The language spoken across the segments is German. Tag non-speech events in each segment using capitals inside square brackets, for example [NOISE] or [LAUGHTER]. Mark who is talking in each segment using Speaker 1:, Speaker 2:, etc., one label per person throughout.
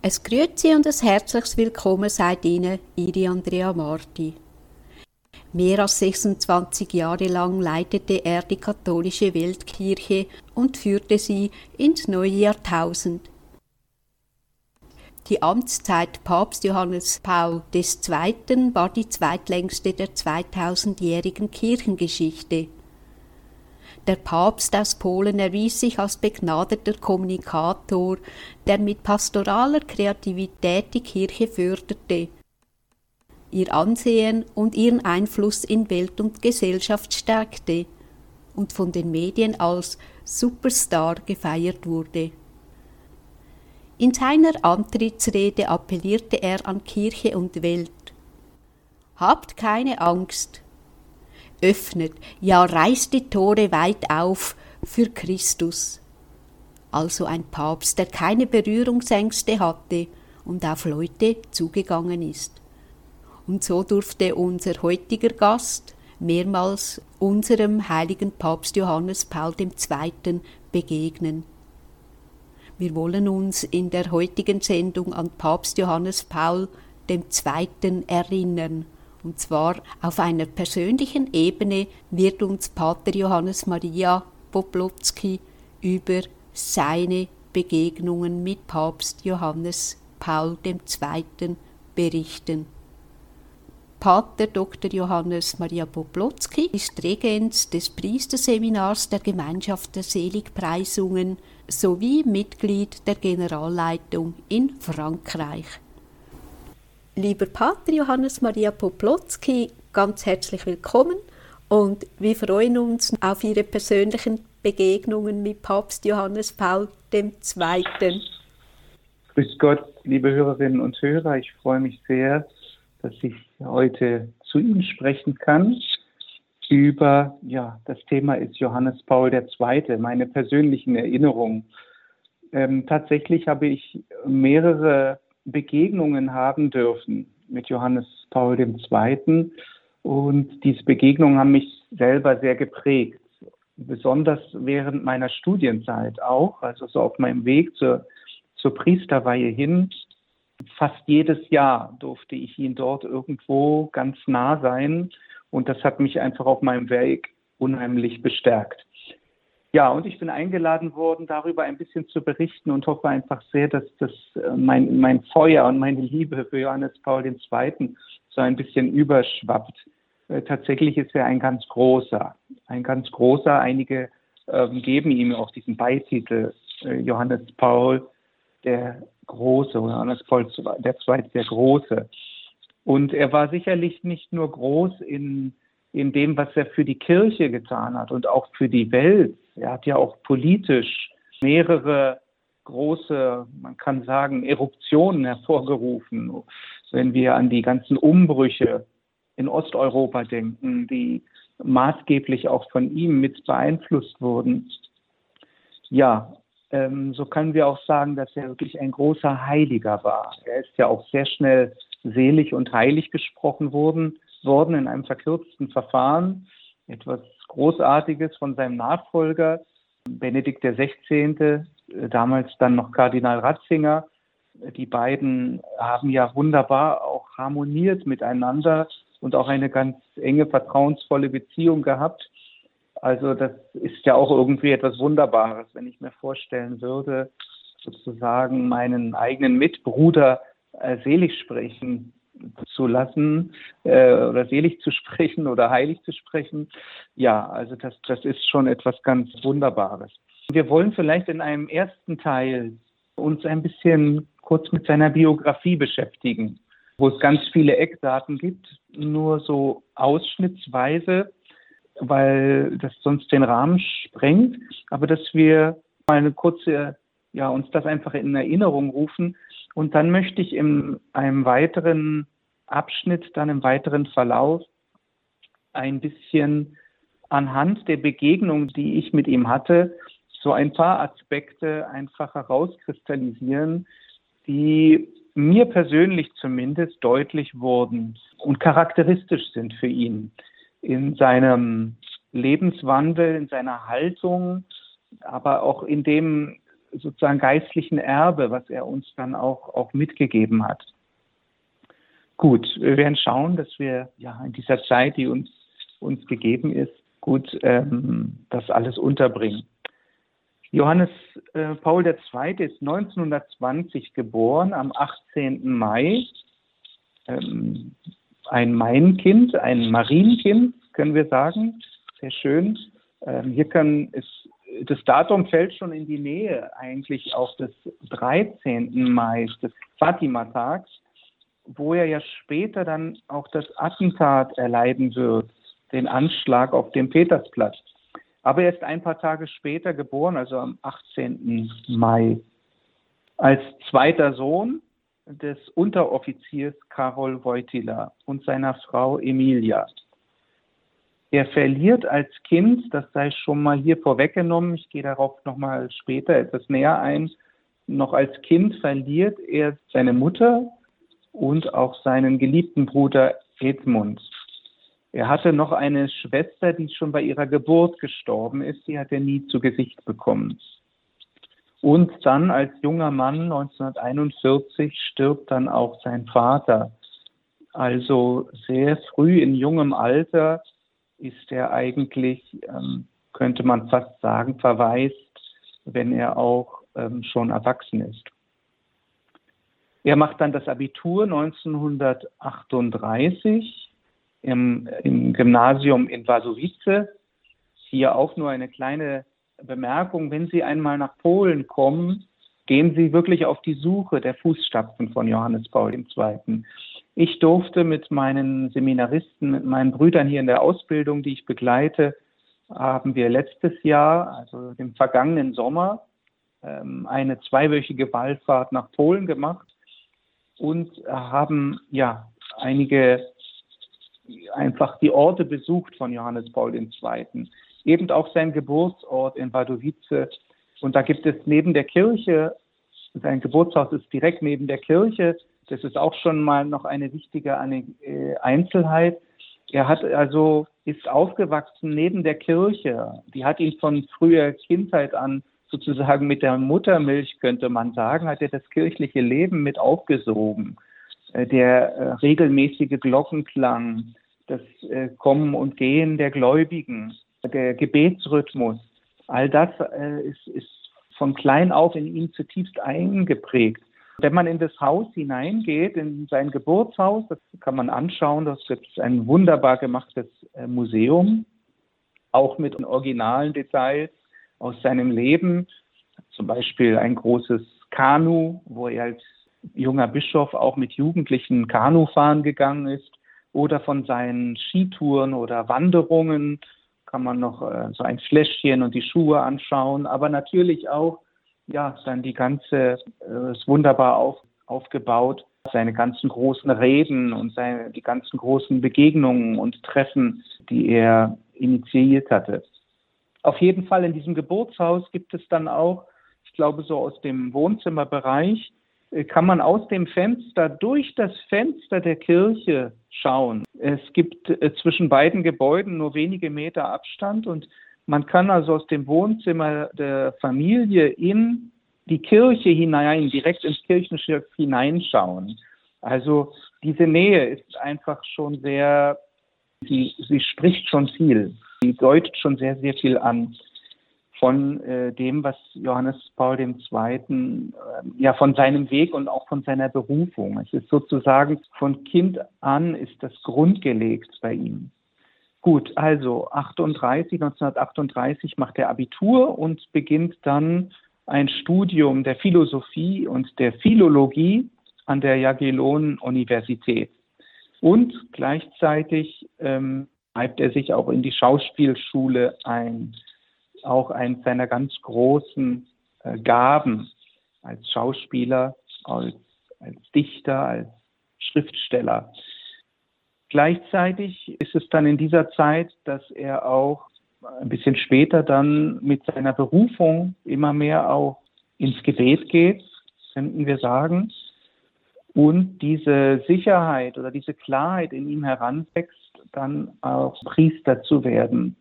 Speaker 1: Es Grüezi und ein herzliches Willkommen seid Ihnen, Ihre Andrea Marti. Mehr als 26 Jahre lang leitete er die katholische Weltkirche und führte sie ins neue Jahrtausend. Die Amtszeit Papst Johannes Paul II. war die zweitlängste der 2000-jährigen Kirchengeschichte. Der Papst aus Polen erwies sich als begnadeter Kommunikator, der mit pastoraler Kreativität die Kirche förderte, ihr Ansehen und ihren Einfluss in Welt und Gesellschaft stärkte und von den Medien als Superstar gefeiert wurde. In seiner Antrittsrede appellierte er an Kirche und Welt. Habt keine Angst. Öffnet, ja reißt die Tore weit auf für Christus. Also ein Papst, der keine Berührungsängste hatte und auf Leute zugegangen ist. Und so durfte unser heutiger Gast mehrmals unserem heiligen Papst Johannes Paul II. begegnen. Wir wollen uns in der heutigen Sendung an Papst Johannes Paul II. erinnern. Und zwar auf einer persönlichen Ebene wird uns Pater Johannes Maria Poplotzki über seine Begegnungen mit Papst Johannes Paul II. berichten. Pater Dr. Johannes Maria Poplotzki ist Regens des Priesterseminars der Gemeinschaft der Seligpreisungen sowie Mitglied der Generalleitung in Frankreich. Lieber Pater Johannes Maria Poplotzki, ganz herzlich willkommen und wir freuen uns auf Ihre persönlichen Begegnungen mit Papst Johannes Paul II.
Speaker 2: Grüß Gott, liebe Hörerinnen und Hörer, ich freue mich sehr, dass ich heute zu Ihnen sprechen kann über, ja, das Thema ist Johannes Paul II., meine persönlichen Erinnerungen. Ähm, tatsächlich habe ich mehrere Begegnungen haben dürfen mit Johannes Paul II. Und diese Begegnungen haben mich selber sehr geprägt. Besonders während meiner Studienzeit auch, also so auf meinem Weg zur, zur Priesterweihe hin, fast jedes Jahr durfte ich ihn dort irgendwo ganz nah sein. Und das hat mich einfach auf meinem Weg unheimlich bestärkt. Ja, und ich bin eingeladen worden, darüber ein bisschen zu berichten und hoffe einfach sehr, dass das äh, mein, mein Feuer und meine Liebe für Johannes Paul II. so ein bisschen überschwappt. Äh, tatsächlich ist er ein ganz großer, ein ganz großer. Einige äh, geben ihm auch diesen Beititel äh, Johannes Paul der Große oder Johannes Paul der Zweite der Große. Und er war sicherlich nicht nur groß in, in dem, was er für die Kirche getan hat und auch für die Welt. Er hat ja auch politisch mehrere große, man kann sagen, Eruptionen hervorgerufen. Wenn wir an die ganzen Umbrüche in Osteuropa denken, die maßgeblich auch von ihm mit beeinflusst wurden. Ja, ähm, so können wir auch sagen, dass er wirklich ein großer Heiliger war. Er ist ja auch sehr schnell selig und heilig gesprochen worden, worden in einem verkürzten Verfahren. Etwas Großartiges von seinem Nachfolger, Benedikt XVI., damals dann noch Kardinal Ratzinger. Die beiden haben ja wunderbar auch harmoniert miteinander und auch eine ganz enge, vertrauensvolle Beziehung gehabt. Also das ist ja auch irgendwie etwas Wunderbares, wenn ich mir vorstellen würde, sozusagen meinen eigenen Mitbruder äh, selig sprechen zu lassen äh, oder selig zu [LAUGHS] sprechen oder heilig zu sprechen. Ja, also das, das ist schon etwas ganz Wunderbares. Wir wollen vielleicht in einem ersten Teil uns ein bisschen kurz mit seiner Biografie beschäftigen, wo es ganz viele Eckdaten gibt, nur so ausschnittsweise weil das sonst den Rahmen sprengt, aber dass wir mal eine kurze, ja, uns das einfach in Erinnerung rufen. Und dann möchte ich in einem weiteren Abschnitt, dann im weiteren Verlauf ein bisschen anhand der Begegnung, die ich mit ihm hatte, so ein paar Aspekte einfach herauskristallisieren, die mir persönlich zumindest deutlich wurden und charakteristisch sind für ihn in seinem Lebenswandel, in seiner Haltung, aber auch in dem, sozusagen geistlichen Erbe, was er uns dann auch, auch mitgegeben hat. Gut, wir werden schauen, dass wir ja in dieser Zeit, die uns, uns gegeben ist, gut ähm, das alles unterbringen. Johannes äh, Paul II. ist 1920 geboren, am 18. Mai. Ähm, ein Mainkind, ein Marienkind, können wir sagen. Sehr schön. Ähm, hier kann es, das Datum fällt schon in die Nähe eigentlich auch des 13. Mai, des Fatima-Tags, wo er ja später dann auch das Attentat erleiden wird, den Anschlag auf dem Petersplatz. Aber er ist ein paar Tage später geboren, also am 18. Mai, als zweiter Sohn des Unteroffiziers Karol Wojtyla und seiner Frau Emilia. Er verliert als Kind, das sei schon mal hier vorweggenommen, ich gehe darauf nochmal später etwas näher ein, noch als Kind verliert er seine Mutter und auch seinen geliebten Bruder Edmund. Er hatte noch eine Schwester, die schon bei ihrer Geburt gestorben ist, die hat er nie zu Gesicht bekommen. Und dann als junger Mann 1941 stirbt dann auch sein Vater. Also sehr früh in jungem Alter ist er eigentlich, ähm, könnte man fast sagen, verwaist, wenn er auch ähm, schon erwachsen ist. Er macht dann das Abitur 1938 im, im Gymnasium in Wasowice. Hier auch nur eine kleine Bemerkung, wenn Sie einmal nach Polen kommen, gehen Sie wirklich auf die Suche der Fußstapfen von Johannes Paul II. Ich durfte mit meinen Seminaristen, mit meinen Brüdern hier in der Ausbildung, die ich begleite, haben wir letztes Jahr, also im vergangenen Sommer, ähm, eine zweiwöchige Wallfahrt nach Polen gemacht und haben ja einige einfach die Orte besucht von Johannes Paul II eben auch sein Geburtsort in Wadowice. Und da gibt es neben der Kirche, sein Geburtshaus ist direkt neben der Kirche. Das ist auch schon mal noch eine wichtige äh, Einzelheit. Er hat also, ist aufgewachsen neben der Kirche. Die hat ihn von früher Kindheit an sozusagen mit der Muttermilch, könnte man sagen, hat er das kirchliche Leben mit aufgesogen. Äh, der äh, regelmäßige Glockenklang, das Kommen und Gehen der Gläubigen, der Gebetsrhythmus, all das ist, ist von klein auf in ihm zutiefst eingeprägt. Wenn man in das Haus hineingeht, in sein Geburtshaus, das kann man anschauen, das ist ein wunderbar gemachtes äh, Museum, auch mit originalen Details aus seinem Leben, zum Beispiel ein großes Kanu, wo er als junger Bischof auch mit Jugendlichen Kanu fahren gegangen ist, oder von seinen Skitouren oder Wanderungen kann man noch äh, so ein Fläschchen und die Schuhe anschauen, aber natürlich auch, ja, dann die ganze, äh, ist wunderbar auf, aufgebaut, seine ganzen großen Reden und seine, die ganzen großen Begegnungen und Treffen, die er initiiert hatte. Auf jeden Fall in diesem Geburtshaus gibt es dann auch, ich glaube, so aus dem Wohnzimmerbereich, äh, kann man aus dem Fenster durch das Fenster der Kirche schauen. Es gibt äh, zwischen beiden Gebäuden nur wenige Meter Abstand und man kann also aus dem Wohnzimmer der Familie in die Kirche hinein, direkt ins Kirchenschiff hineinschauen. Also diese Nähe ist einfach schon sehr, sie, sie spricht schon viel. Sie deutet schon sehr, sehr viel an von äh, dem, was Johannes Paul II. Äh, ja von seinem Weg und auch von seiner Berufung. Es ist sozusagen von Kind an ist das grundgelegt bei ihm. Gut, also 38, 1938 macht er Abitur und beginnt dann ein Studium der Philosophie und der Philologie an der Jagiellon-Universität. Und gleichzeitig ähm, schreibt er sich auch in die Schauspielschule ein auch eines seiner ganz großen äh, Gaben als Schauspieler, als, als Dichter, als Schriftsteller. Gleichzeitig ist es dann in dieser Zeit, dass er auch ein bisschen später dann mit seiner Berufung immer mehr auch ins Gebet geht, könnten wir sagen, und diese Sicherheit oder diese Klarheit in ihm heranwächst, dann auch Priester zu werden.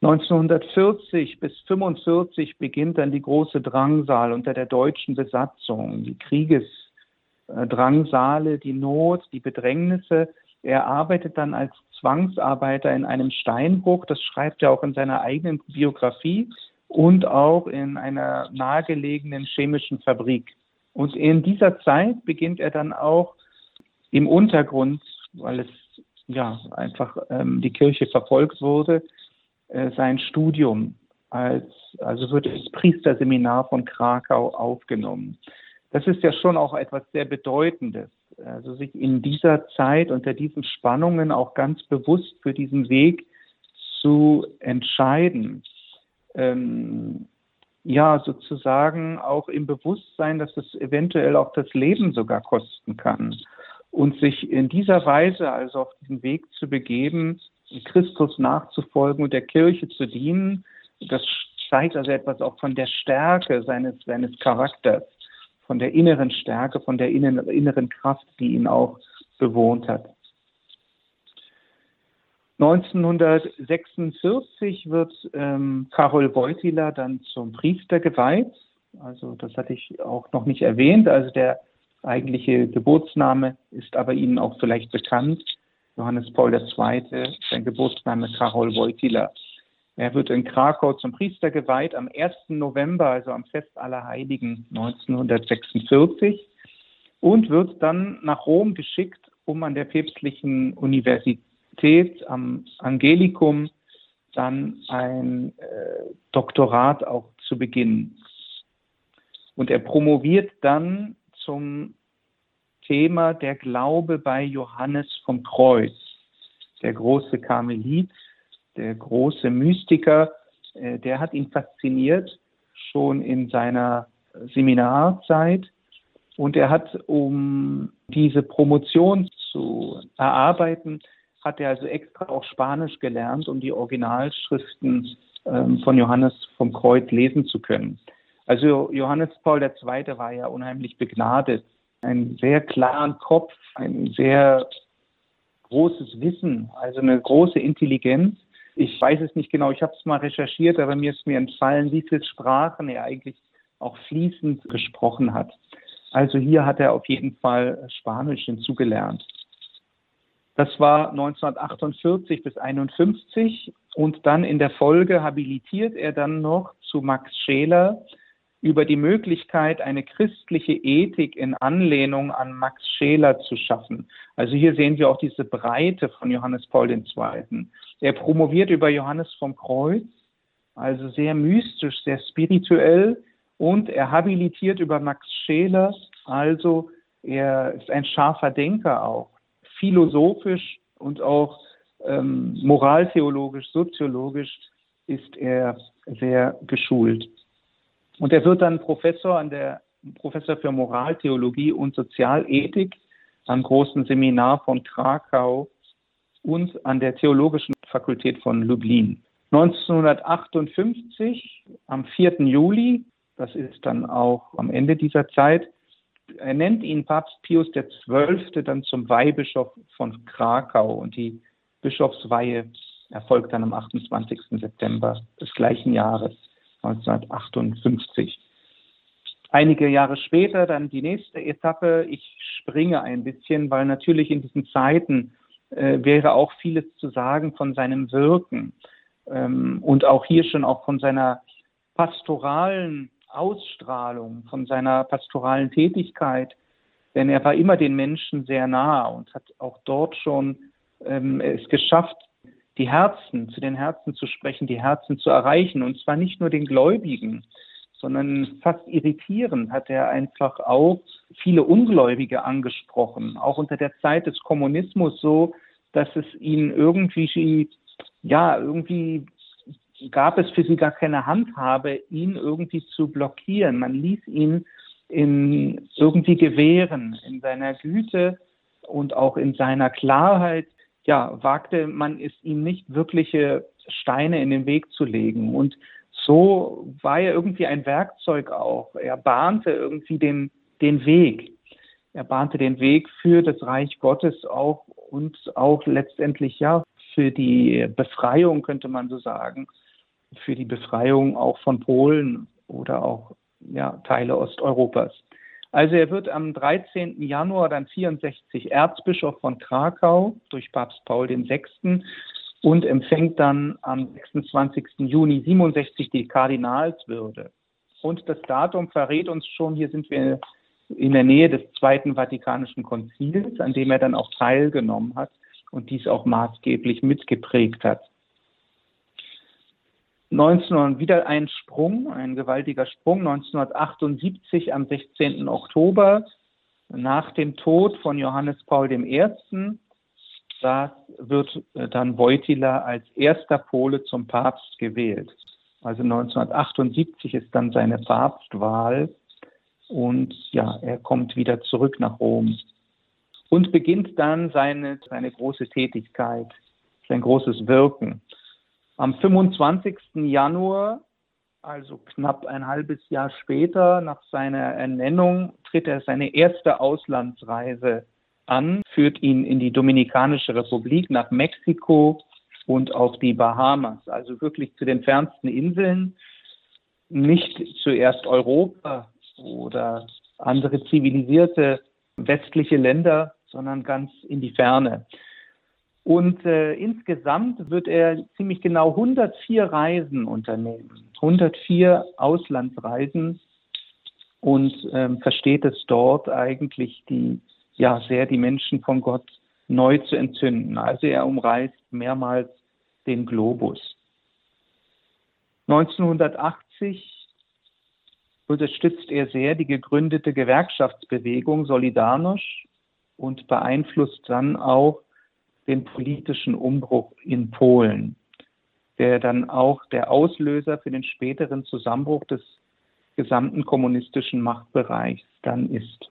Speaker 2: 1940 bis 1945 beginnt dann die große Drangsal unter der deutschen Besatzung, die Kriegesdrangsale, die Not, die Bedrängnisse. Er arbeitet dann als Zwangsarbeiter in einem Steinbruch, das schreibt er auch in seiner eigenen Biografie und auch in einer nahegelegenen chemischen Fabrik. Und in dieser Zeit beginnt er dann auch im Untergrund, weil es ja einfach ähm, die Kirche verfolgt wurde, äh, sein Studium als, also wird das Priesterseminar von Krakau aufgenommen. Das ist ja schon auch etwas sehr Bedeutendes. Also sich in dieser Zeit unter diesen Spannungen auch ganz bewusst für diesen Weg zu entscheiden. Ähm, ja, sozusagen auch im Bewusstsein, dass es eventuell auch das Leben sogar kosten kann. Und sich in dieser Weise also auf diesen Weg zu begeben, Christus nachzufolgen und der Kirche zu dienen, das zeigt also etwas auch von der Stärke seines, seines Charakters, von der inneren Stärke, von der inneren Kraft, die ihn auch bewohnt hat. 1946 wird ähm, Karol Wojtyla dann zum Priester geweiht. Also das hatte ich auch noch nicht erwähnt. Also der eigentliche Geburtsname ist aber Ihnen auch vielleicht bekannt. Johannes Paul II., sein Geburtsname Karol Wojtyla. Er wird in Krakau zum Priester geweiht am 1. November, also am Fest aller Heiligen 1946 und wird dann nach Rom geschickt, um an der päpstlichen Universität am Angelikum dann ein äh, Doktorat auch zu beginnen. Und er promoviert dann zum Thema der Glaube bei Johannes vom Kreuz, der große Karmelit, der große Mystiker, äh, der hat ihn fasziniert schon in seiner Seminarzeit. Und er hat, um diese Promotion zu erarbeiten, hat er also extra auch Spanisch gelernt, um die Originalschriften ähm, von Johannes vom Kreuz lesen zu können. Also Johannes Paul II. war ja unheimlich begnadet einen sehr klaren Kopf, ein sehr großes Wissen, also eine große Intelligenz. Ich weiß es nicht genau, ich habe es mal recherchiert, aber mir ist mir entfallen, wie viele Sprachen er eigentlich auch fließend gesprochen hat. Also hier hat er auf jeden Fall Spanisch hinzugelernt. Das war 1948 bis 1951 und dann in der Folge habilitiert er dann noch zu Max Scheler über die Möglichkeit, eine christliche Ethik in Anlehnung an Max Scheler zu schaffen. Also hier sehen wir auch diese Breite von Johannes Paul II. Er promoviert über Johannes vom Kreuz, also sehr mystisch, sehr spirituell, und er habilitiert über Max Scheler, also er ist ein scharfer Denker auch, philosophisch und auch ähm, moraltheologisch, soziologisch ist er sehr geschult. Und er wird dann Professor an der Professor für Moraltheologie und Sozialethik am großen Seminar von Krakau und an der Theologischen Fakultät von Lublin. 1958, am 4. Juli, das ist dann auch am Ende dieser Zeit, er nennt ihn Papst Pius XII. dann zum Weihbischof von Krakau und die Bischofsweihe erfolgt dann am 28. September des gleichen Jahres. 1958. Einige Jahre später dann die nächste Etappe. Ich springe ein bisschen, weil natürlich in diesen Zeiten äh, wäre auch vieles zu sagen von seinem Wirken ähm, und auch hier schon auch von seiner pastoralen Ausstrahlung, von seiner pastoralen Tätigkeit. Denn er war immer den Menschen sehr nah und hat auch dort schon ähm, es geschafft, die Herzen, zu den Herzen zu sprechen, die Herzen zu erreichen. Und zwar nicht nur den Gläubigen, sondern fast irritierend hat er einfach auch viele Ungläubige angesprochen, auch unter der Zeit des Kommunismus so, dass es ihnen irgendwie, ja, irgendwie gab es für sie gar keine Handhabe, ihn irgendwie zu blockieren. Man ließ ihn in irgendwie gewähren in seiner Güte und auch in seiner Klarheit ja, wagte man es ihm nicht wirkliche Steine in den Weg zu legen. Und so war er irgendwie ein Werkzeug auch. Er bahnte irgendwie den, den Weg. Er bahnte den Weg für das Reich Gottes auch und auch letztendlich ja für die Befreiung, könnte man so sagen, für die Befreiung auch von Polen oder auch ja, Teile Osteuropas. Also er wird am 13. Januar dann 64 Erzbischof von Krakau durch Papst Paul VI. und empfängt dann am 26. Juni 67 die Kardinalswürde. Und das Datum verrät uns schon, hier sind wir in der Nähe des Zweiten Vatikanischen Konzils, an dem er dann auch teilgenommen hat und dies auch maßgeblich mitgeprägt hat. 19, wieder ein Sprung, ein gewaltiger Sprung, 1978 am 16. Oktober nach dem Tod von Johannes Paul I. Das wird äh, dann Wojtyla als erster Pole zum Papst gewählt. Also 1978 ist dann seine Papstwahl und ja, er kommt wieder zurück nach Rom und beginnt dann seine, seine große Tätigkeit, sein großes Wirken. Am 25. Januar, also knapp ein halbes Jahr später nach seiner Ernennung, tritt er seine erste Auslandsreise an, führt ihn in die Dominikanische Republik, nach Mexiko und auf die Bahamas, also wirklich zu den fernsten Inseln, nicht zuerst Europa oder andere zivilisierte westliche Länder, sondern ganz in die Ferne. Und äh, insgesamt wird er ziemlich genau 104 Reisen unternehmen, 104 Auslandsreisen und ähm, versteht es dort eigentlich die, ja, sehr die Menschen von Gott neu zu entzünden. Also er umreist mehrmals den Globus. 1980 unterstützt er sehr die gegründete Gewerkschaftsbewegung Solidarność und beeinflusst dann auch den politischen Umbruch in Polen, der dann auch der Auslöser für den späteren Zusammenbruch des gesamten kommunistischen Machtbereichs dann ist.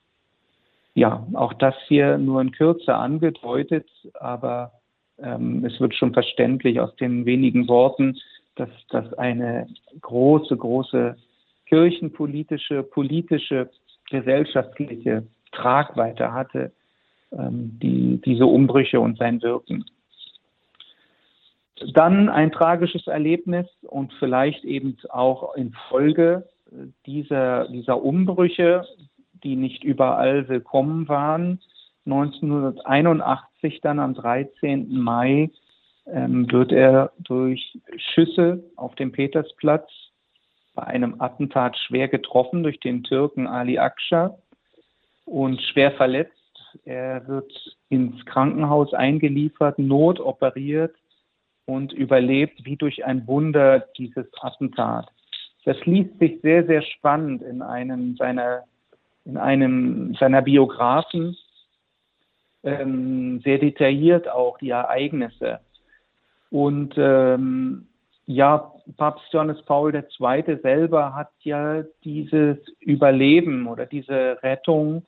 Speaker 2: Ja, auch das hier nur in Kürze angedeutet, aber ähm, es wird schon verständlich aus den wenigen Worten, dass das eine große, große kirchenpolitische, politische, gesellschaftliche Tragweite hatte die, diese Umbrüche und sein Wirken. Dann ein tragisches Erlebnis und vielleicht eben auch in Folge dieser, dieser Umbrüche, die nicht überall willkommen waren. 1981 dann am 13. Mai ähm, wird er durch Schüsse auf dem Petersplatz bei einem Attentat schwer getroffen durch den Türken Ali Aksha und schwer verletzt er wird ins Krankenhaus eingeliefert, notoperiert und überlebt wie durch ein Wunder dieses Attentat. Das liest sich sehr, sehr spannend in einem seiner, in einem seiner Biografen, ähm, sehr detailliert auch die Ereignisse. Und ähm, ja, Papst Johannes Paul II. selber hat ja dieses Überleben oder diese Rettung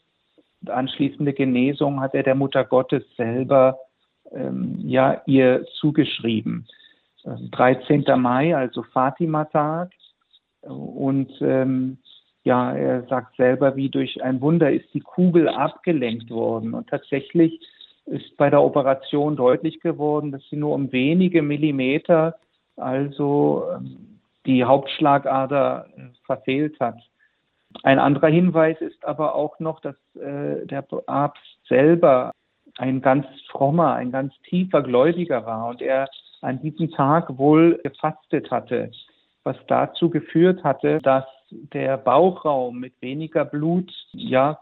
Speaker 2: anschließende Genesung hat er der Mutter Gottes selber ähm, ja ihr zugeschrieben. 13. Ähm, Mai, also Fatima-Tag. Und ähm, ja, er sagt selber, wie durch ein Wunder ist die Kugel abgelenkt worden. Und tatsächlich ist bei der Operation deutlich geworden, dass sie nur um wenige Millimeter also ähm, die Hauptschlagader äh, verfehlt hat. Ein anderer Hinweis ist aber auch noch, dass äh, der Papst selber ein ganz frommer, ein ganz tiefer Gläubiger war und er an diesem Tag wohl gefastet hatte, was dazu geführt hatte, dass der Bauchraum mit weniger Blut ja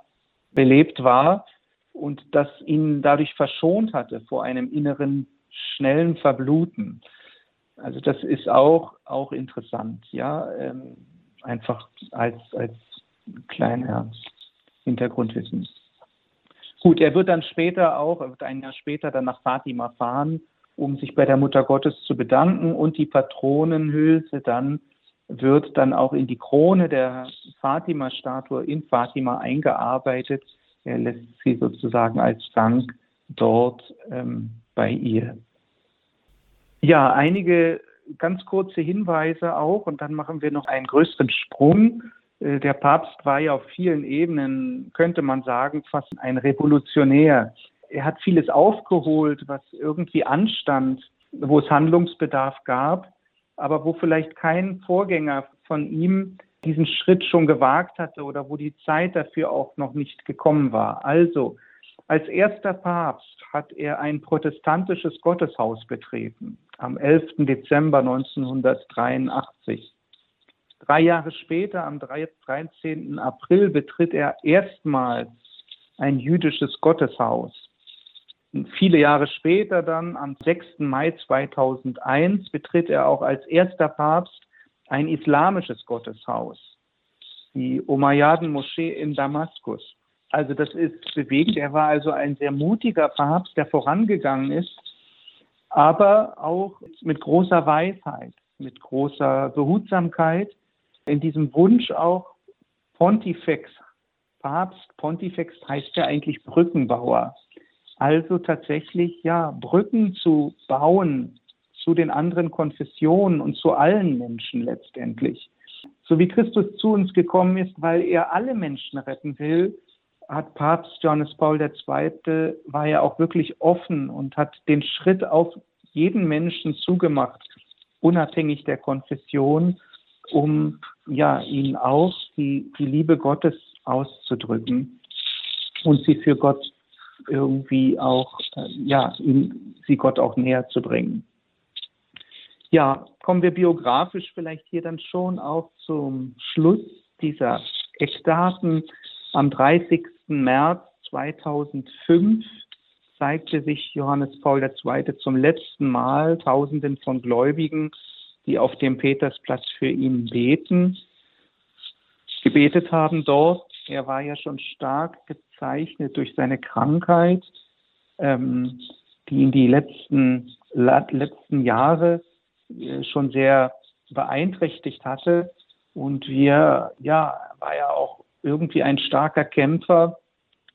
Speaker 2: belebt war und das ihn dadurch verschont hatte vor einem inneren schnellen Verbluten. Also das ist auch auch interessant, ja, ähm, einfach als als kleiner Hintergrundwissen. Gut, er wird dann später auch, er wird ein Jahr später dann nach Fatima fahren, um sich bei der Mutter Gottes zu bedanken und die Patronenhülse dann wird dann auch in die Krone der Fatima-Statue in Fatima eingearbeitet. Er lässt sie sozusagen als Dank dort ähm, bei ihr. Ja, einige ganz kurze Hinweise auch und dann machen wir noch einen größeren Sprung der Papst war ja auf vielen Ebenen, könnte man sagen, fast ein Revolutionär. Er hat vieles aufgeholt, was irgendwie anstand, wo es Handlungsbedarf gab. aber wo vielleicht kein Vorgänger von ihm diesen Schritt schon gewagt hatte oder wo die Zeit dafür auch noch nicht gekommen war. Also als erster Papst hat er ein protestantisches Gotteshaus betreten am 11. Dezember 1983. Drei Jahre später, am 13. April, betritt er erstmals ein jüdisches Gotteshaus. Und viele Jahre später, dann am 6. Mai 2001, betritt er auch als erster Papst ein islamisches Gotteshaus, die Umayyaden-Moschee in Damaskus. Also das ist bewegend. Er war also ein sehr mutiger Papst, der vorangegangen ist, aber auch mit großer Weisheit, mit großer Behutsamkeit, in diesem Wunsch auch Pontifex, Papst, Pontifex heißt ja eigentlich Brückenbauer. Also tatsächlich, ja, Brücken zu bauen zu den anderen Konfessionen und zu allen Menschen letztendlich. So wie Christus zu uns gekommen ist, weil er alle Menschen retten will, hat Papst Johannes Paul II. war ja auch wirklich offen und hat den Schritt auf jeden Menschen zugemacht, unabhängig der Konfession, um ja ihnen auch die, die Liebe Gottes auszudrücken und sie für Gott irgendwie auch, äh, ja, ihm, sie Gott auch näher zu bringen. Ja, kommen wir biografisch vielleicht hier dann schon auch zum Schluss dieser Eckdaten. Am 30. März 2005 zeigte sich Johannes Paul II. zum letzten Mal Tausenden von Gläubigen, die auf dem Petersplatz für ihn beten, gebetet haben dort. Er war ja schon stark gezeichnet durch seine Krankheit, ähm, die ihn die letzten, letzten Jahre äh, schon sehr beeinträchtigt hatte. Und wir, ja, war ja auch irgendwie ein starker Kämpfer,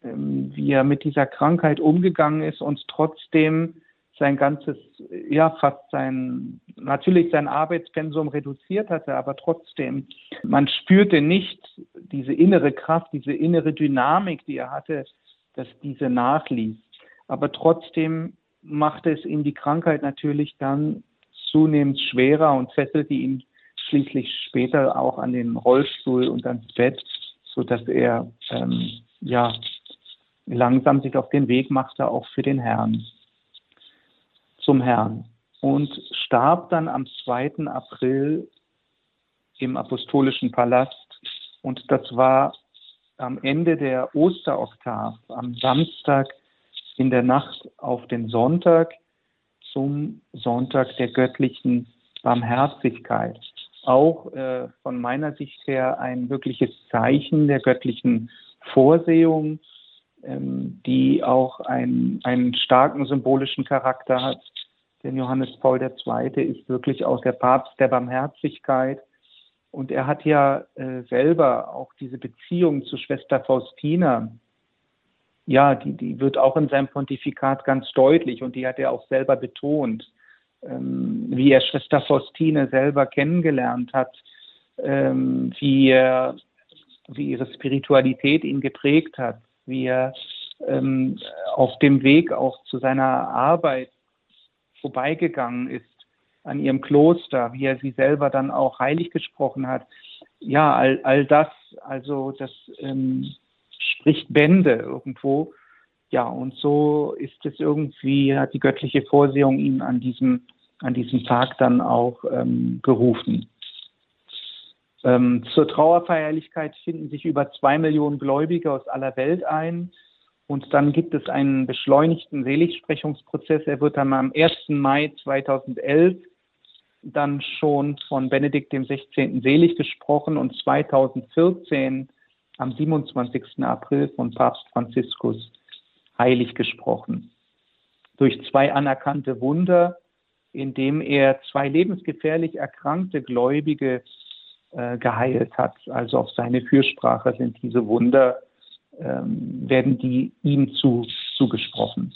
Speaker 2: ähm, wie er mit dieser Krankheit umgegangen ist und trotzdem sein ganzes, ja, fast sein, natürlich sein Arbeitspensum reduziert hatte, aber trotzdem, man spürte nicht diese innere Kraft, diese innere Dynamik, die er hatte, dass diese nachließ. Aber trotzdem machte es ihm die Krankheit natürlich dann zunehmend schwerer und fesselte ihn schließlich später auch an den Rollstuhl und ans Bett, sodass er ähm, ja langsam sich auf den Weg machte, auch für den Herrn, zum Herrn. Und starb dann am 2. April im Apostolischen Palast. Und das war am Ende der Osteroktav, am Samstag in der Nacht auf den Sonntag zum Sonntag der göttlichen Barmherzigkeit. Auch äh, von meiner Sicht her ein wirkliches Zeichen der göttlichen Vorsehung, die auch ein, einen starken symbolischen Charakter hat. Denn Johannes Paul II. ist wirklich auch der Papst der Barmherzigkeit. Und er hat ja äh, selber auch diese Beziehung zu Schwester Faustina ja, die, die wird auch in seinem Pontifikat ganz deutlich und die hat er auch selber betont, ähm, wie er Schwester Faustine selber kennengelernt hat, ähm, wie, er, wie ihre Spiritualität ihn geprägt hat, wie er ähm, auf dem Weg auch zu seiner Arbeit vorbeigegangen ist an ihrem Kloster, wie er sie selber dann auch heilig gesprochen hat. Ja, all, all das, also das ähm, spricht Bände irgendwo. Ja, und so ist es irgendwie, hat die göttliche Vorsehung ihn an diesem, an diesem Tag dann auch ähm, berufen. Ähm, zur Trauerfeierlichkeit finden sich über zwei Millionen Gläubige aus aller Welt ein. Und dann gibt es einen beschleunigten Seligsprechungsprozess. Er wird dann am 1. Mai 2011 dann schon von Benedikt XVI. selig gesprochen und 2014 am 27. April von Papst Franziskus heilig gesprochen. Durch zwei anerkannte Wunder, indem er zwei lebensgefährlich erkrankte Gläubige äh, geheilt hat. Also auf seine Fürsprache sind diese Wunder, ähm, werden die ihm zu, zugesprochen.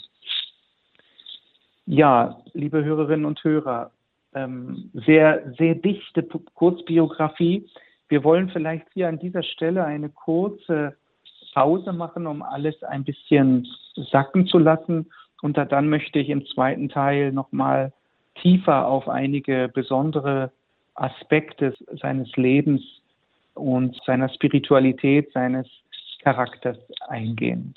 Speaker 2: Ja, liebe Hörerinnen und Hörer, ähm, sehr, sehr dichte Kurzbiografie. Wir wollen vielleicht hier an dieser Stelle eine kurze Pause machen, um alles ein bisschen sacken zu lassen. Und dann möchte ich im zweiten Teil nochmal tiefer auf einige besondere Aspekte seines Lebens und seiner Spiritualität, seines Charakters eingehen.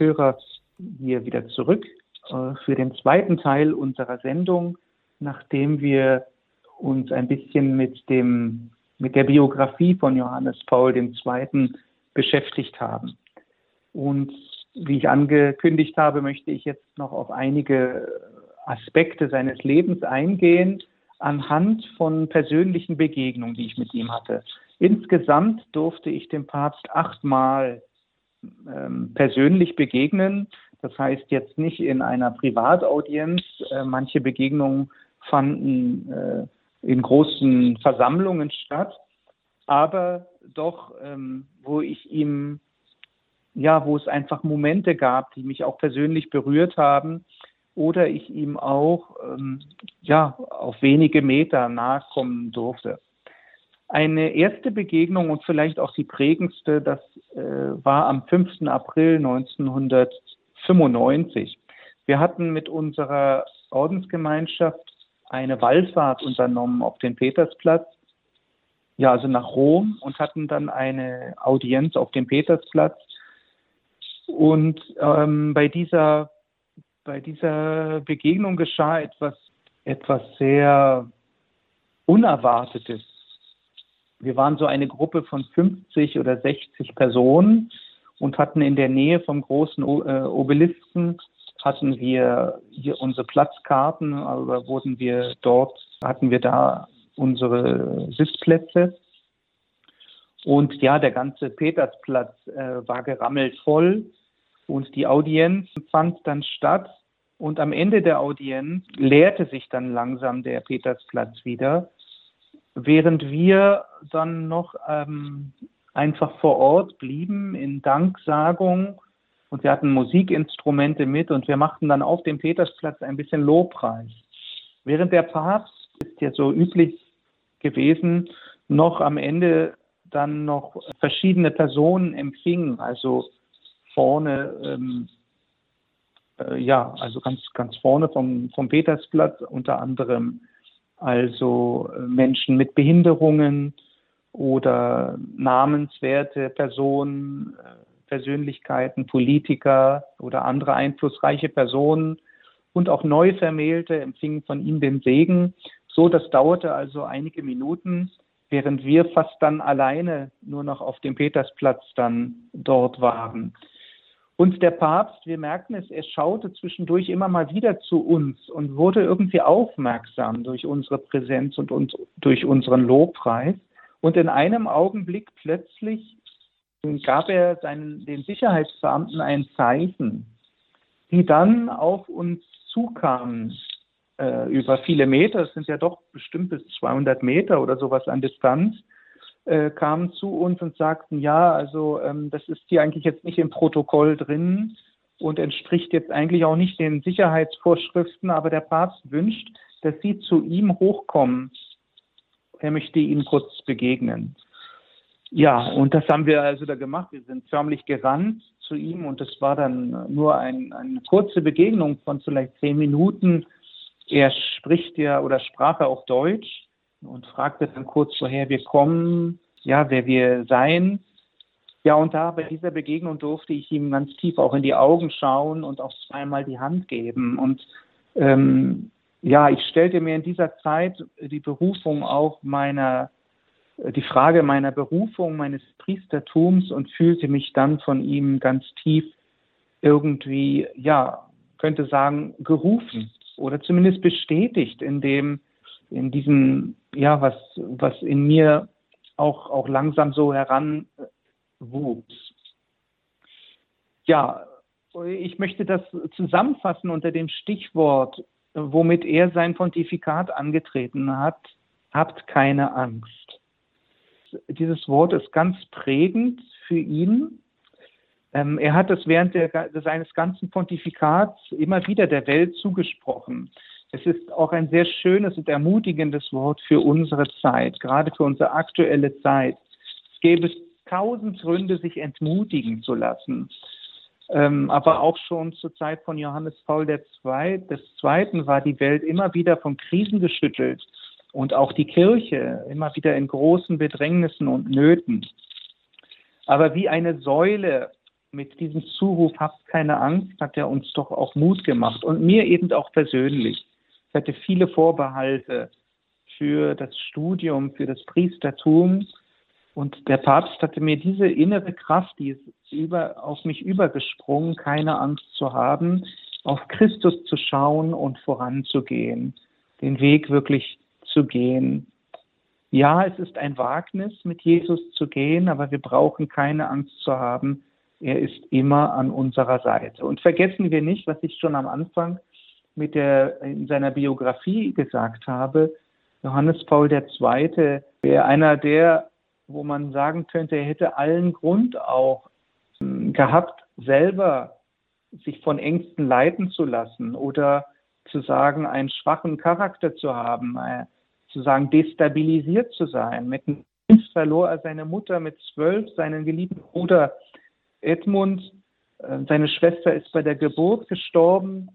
Speaker 2: Hörer, hier wieder zurück äh, für den zweiten Teil unserer Sendung, nachdem wir uns ein bisschen mit dem mit der Biografie von Johannes Paul II. beschäftigt haben. Und wie ich angekündigt habe, möchte ich jetzt noch auf einige Aspekte seines Lebens eingehen, anhand von persönlichen Begegnungen, die ich mit ihm hatte. Insgesamt durfte ich dem Papst achtmal ähm, persönlich begegnen. Das heißt jetzt nicht in einer Privataudienz. Äh, manche Begegnungen fanden äh, in großen Versammlungen statt, aber doch, ähm, wo ich ihm, ja, wo es einfach Momente gab, die mich auch persönlich berührt haben oder ich ihm auch, ähm, ja, auf wenige Meter nachkommen durfte. Eine erste Begegnung und vielleicht auch die prägendste, das äh, war am 5. April 1995. Wir hatten mit unserer Ordensgemeinschaft eine Wallfahrt unternommen auf den Petersplatz, ja, also nach Rom und hatten dann eine Audienz auf dem Petersplatz. Und ähm, bei dieser bei dieser Begegnung geschah etwas etwas sehr Unerwartetes wir waren so eine Gruppe von 50 oder 60 Personen und hatten in der Nähe vom großen äh, Obelisken hatten wir hier unsere Platzkarten, aber wurden wir dort, hatten wir da unsere Sitzplätze. Und ja, der ganze Petersplatz äh, war gerammelt voll und die Audienz fand dann statt. Und am Ende der Audienz leerte sich dann langsam der Petersplatz wieder während wir dann noch ähm, einfach vor Ort blieben in Danksagung und wir hatten Musikinstrumente mit und wir machten dann auf dem Petersplatz ein bisschen Lobpreis. Während der Papst ist ja so üblich gewesen, noch am Ende dann noch verschiedene Personen empfingen, also vorne, ähm, äh, ja, also ganz, ganz vorne vom, vom Petersplatz unter anderem also äh, Menschen mit Behinderungen oder namenswerte Personen, äh, Persönlichkeiten, Politiker oder andere einflussreiche Personen und auch Neuvermählte empfingen von ihm den Segen. So, das dauerte also einige Minuten, während wir fast dann alleine nur noch auf dem Petersplatz dann dort waren. Und der Papst, wir merken es, er schaute zwischendurch immer mal wieder zu uns und wurde irgendwie aufmerksam durch unsere Präsenz und, und durch unseren Lobpreis. Und in einem Augenblick plötzlich gab er seinen, den Sicherheitsbeamten ein Zeichen, die dann auf uns zukamen äh, über viele Meter. Es sind ja doch bestimmt bis 200 Meter oder sowas an Distanz. Äh, kamen zu uns und sagten, ja, also ähm, das ist hier eigentlich jetzt nicht im Protokoll drin und entspricht jetzt eigentlich auch nicht den Sicherheitsvorschriften, aber der Papst wünscht, dass Sie zu ihm hochkommen. Er möchte Ihnen kurz begegnen. Ja, und das haben wir also da gemacht. Wir sind förmlich gerannt zu ihm und es war dann nur ein, eine kurze Begegnung von vielleicht zehn Minuten. Er spricht ja oder sprach er auch Deutsch und fragte dann kurz, woher wir kommen, ja, wer wir seien. Ja, und da bei dieser Begegnung durfte ich ihm ganz tief auch in die Augen schauen und auch zweimal die Hand geben. Und ähm, ja, ich stellte mir in dieser Zeit die Berufung auch meiner, die Frage meiner Berufung, meines Priestertums und fühlte mich dann von ihm ganz tief irgendwie, ja, könnte sagen, gerufen oder zumindest bestätigt in dem, in diesem, ja, was, was in mir auch, auch langsam so heranwuchs. Ja, ich möchte das zusammenfassen unter dem Stichwort, womit er sein Pontifikat angetreten hat, habt keine Angst. Dieses Wort ist ganz prägend für ihn. Ähm, er hat es während der, seines ganzen Pontifikats immer wieder der Welt zugesprochen. Es ist auch ein sehr schönes und ermutigendes Wort für unsere Zeit, gerade für unsere aktuelle Zeit. Es gäbe tausend Gründe, sich entmutigen zu lassen. Ähm, aber auch schon zur Zeit von Johannes Paul II. des Zweiten war die Welt immer wieder von Krisen geschüttelt und auch die Kirche immer wieder in großen Bedrängnissen und Nöten. Aber wie eine Säule mit diesem Zuruf, habt keine Angst, hat er uns doch auch Mut gemacht und mir eben auch persönlich. Ich hatte viele Vorbehalte für das Studium, für das Priestertum. Und der Papst hatte mir diese innere Kraft, die ist über, auf mich übergesprungen, keine Angst zu haben, auf Christus zu schauen und voranzugehen, den Weg wirklich zu gehen. Ja, es ist ein Wagnis, mit Jesus zu gehen, aber wir brauchen keine Angst zu haben. Er ist immer an unserer Seite. Und vergessen wir nicht, was ich schon am Anfang mit der, in seiner Biografie gesagt habe, Johannes Paul II. wäre einer der, wo man sagen könnte, er hätte allen Grund auch ähm, gehabt, selber sich von Ängsten leiten zu lassen oder zu sagen, einen schwachen Charakter zu haben, äh, zu sagen, destabilisiert zu sein. Mit einem verlor er seine Mutter mit zwölf, seinen geliebten Bruder Edmund. Äh, seine Schwester ist bei der Geburt gestorben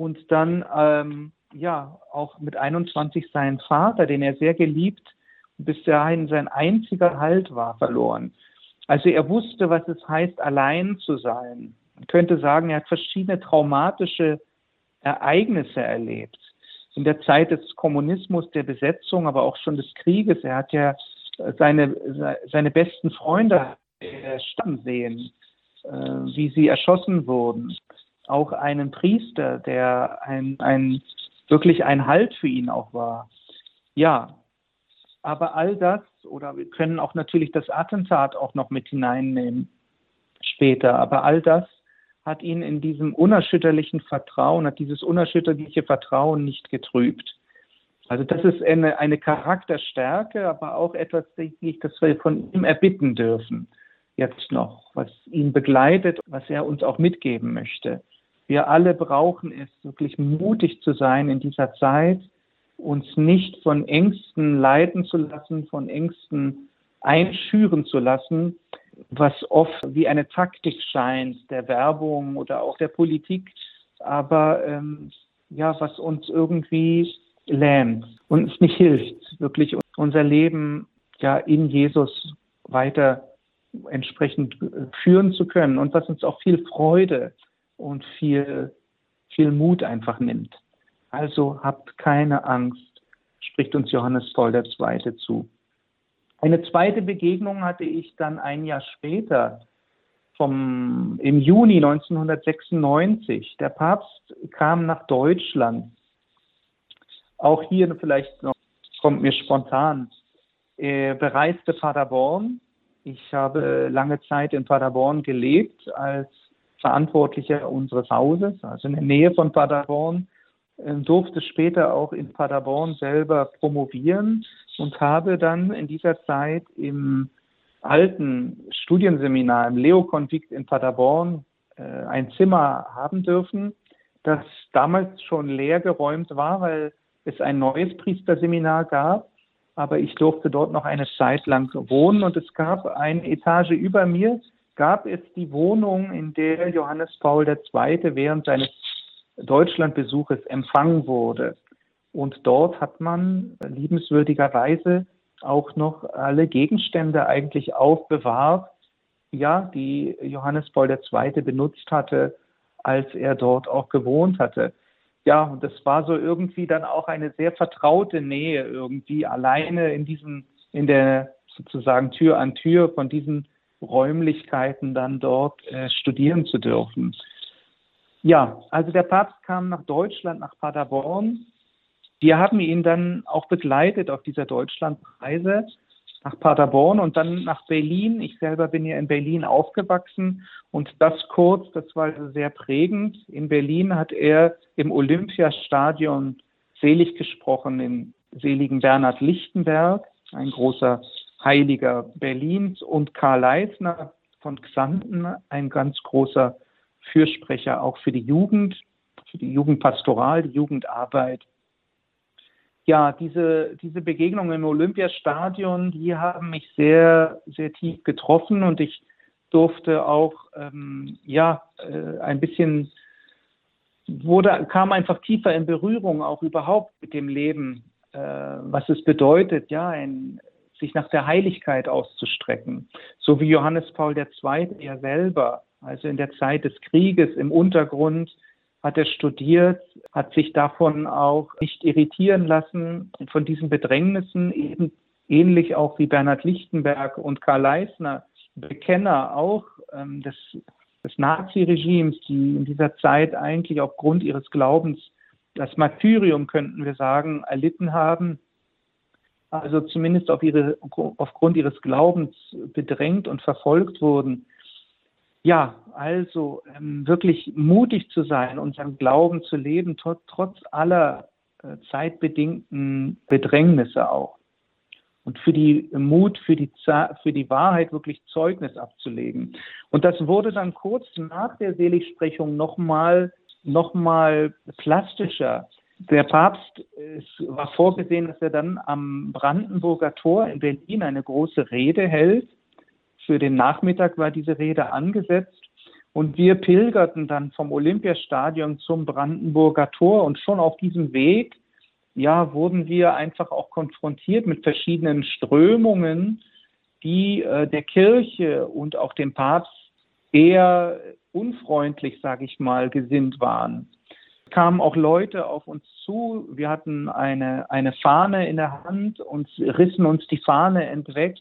Speaker 2: und dann ähm, ja auch mit 21 seinen Vater, den er sehr geliebt bis dahin sein einziger Halt war, verloren. Also er wusste, was es heißt, allein zu sein. Man könnte sagen, er hat verschiedene traumatische Ereignisse erlebt. In der Zeit des Kommunismus, der Besetzung, aber auch schon des Krieges. Er hat ja seine, seine besten Freunde sterben sehen, äh, wie sie erschossen wurden auch einen Priester, der ein, ein, wirklich ein Halt für ihn auch war. Ja, aber all das, oder wir können auch natürlich das Attentat auch noch mit hineinnehmen später, aber all das hat ihn in diesem unerschütterlichen Vertrauen, hat dieses unerschütterliche Vertrauen nicht getrübt. Also das ist eine, eine Charakterstärke, aber auch etwas, das wir von ihm erbitten dürfen jetzt noch, was ihn begleitet, was er uns auch mitgeben möchte. Wir alle brauchen es, wirklich mutig zu sein in dieser Zeit, uns nicht von Ängsten leiten zu lassen, von Ängsten einschüren zu lassen, was oft wie eine Taktik scheint, der Werbung oder auch der Politik, aber ähm, ja, was uns irgendwie lähmt und uns nicht hilft, wirklich unser Leben ja in Jesus weiter entsprechend führen zu können. Und was uns auch viel Freude und viel, viel Mut einfach nimmt. Also habt keine Angst, spricht uns Johannes Paul II. zu. Eine zweite Begegnung hatte ich dann ein Jahr später, vom, im Juni 1996. Der Papst kam nach Deutschland. Auch hier vielleicht noch, kommt mir spontan, er bereiste Paderborn. Ich habe lange Zeit in Paderborn gelebt als Verantwortlicher unseres Hauses, also in der Nähe von Paderborn. äh, durfte später auch in Paderborn selber promovieren und habe dann in dieser Zeit im alten Studienseminar im Leo-Konvikt in Paderborn äh, ein Zimmer haben dürfen, das damals schon leer geräumt war, weil es ein neues Priesterseminar gab. Aber ich durfte dort noch eine Zeit lang wohnen und es gab eine Etage über mir, gab es die Wohnung, in der Johannes Paul II. während seines Deutschlandbesuches empfangen wurde. Und dort hat man liebenswürdigerweise auch noch alle Gegenstände eigentlich aufbewahrt, ja, die Johannes Paul II. benutzt hatte, als er dort auch gewohnt hatte. Ja, und das war so irgendwie dann auch eine sehr vertraute Nähe irgendwie alleine in diesem, in der sozusagen Tür an Tür von diesen Räumlichkeiten dann dort äh, studieren zu dürfen. Ja, also der Papst kam nach Deutschland, nach Paderborn. Wir haben ihn dann auch begleitet auf dieser Deutschlandreise nach Paderborn und dann nach Berlin. Ich selber bin ja in Berlin aufgewachsen und das kurz, das war also sehr prägend. In Berlin hat er im Olympiastadion selig gesprochen, im seligen Bernhard Lichtenberg, ein großer Heiliger Berlins und Karl Leisner von Xanten, ein ganz großer Fürsprecher auch für die Jugend, für die Jugendpastoral, die Jugendarbeit. Ja, diese, diese Begegnungen im Olympiastadion, die haben mich sehr, sehr tief getroffen und ich durfte auch, ähm, ja, äh, ein bisschen, wurde, kam einfach tiefer in Berührung auch überhaupt mit dem Leben, äh, was es bedeutet, ja, ein, sich nach der Heiligkeit auszustrecken. So wie Johannes Paul II. ja selber, also in der Zeit des Krieges im Untergrund, hat er studiert, hat sich davon auch nicht irritieren lassen, von diesen Bedrängnissen, eben ähnlich auch wie Bernhard Lichtenberg und Karl Leisner, Bekenner auch ähm, des, des Naziregimes, die in dieser Zeit eigentlich aufgrund ihres Glaubens das Martyrium, könnten wir sagen, erlitten haben, also zumindest auf ihre, aufgrund ihres Glaubens bedrängt und verfolgt wurden. Ja, also ähm, wirklich mutig zu sein, unseren Glauben zu leben, trotz aller äh, zeitbedingten Bedrängnisse auch. Und für die Mut, für die, für die Wahrheit wirklich Zeugnis abzulegen. Und das wurde dann kurz nach der Seligsprechung nochmal noch mal plastischer. Der Papst, es war vorgesehen, dass er dann am Brandenburger Tor in Berlin eine große Rede hält. Für den Nachmittag war diese Rede angesetzt. Und wir pilgerten dann vom Olympiastadion zum Brandenburger Tor. Und schon auf diesem Weg, ja, wurden wir einfach auch konfrontiert mit verschiedenen Strömungen, die äh, der Kirche und auch dem Papst eher unfreundlich, sage ich mal, gesinnt waren. Kamen auch Leute auf uns zu. Wir hatten eine, eine Fahne in der Hand und rissen uns die Fahne entweg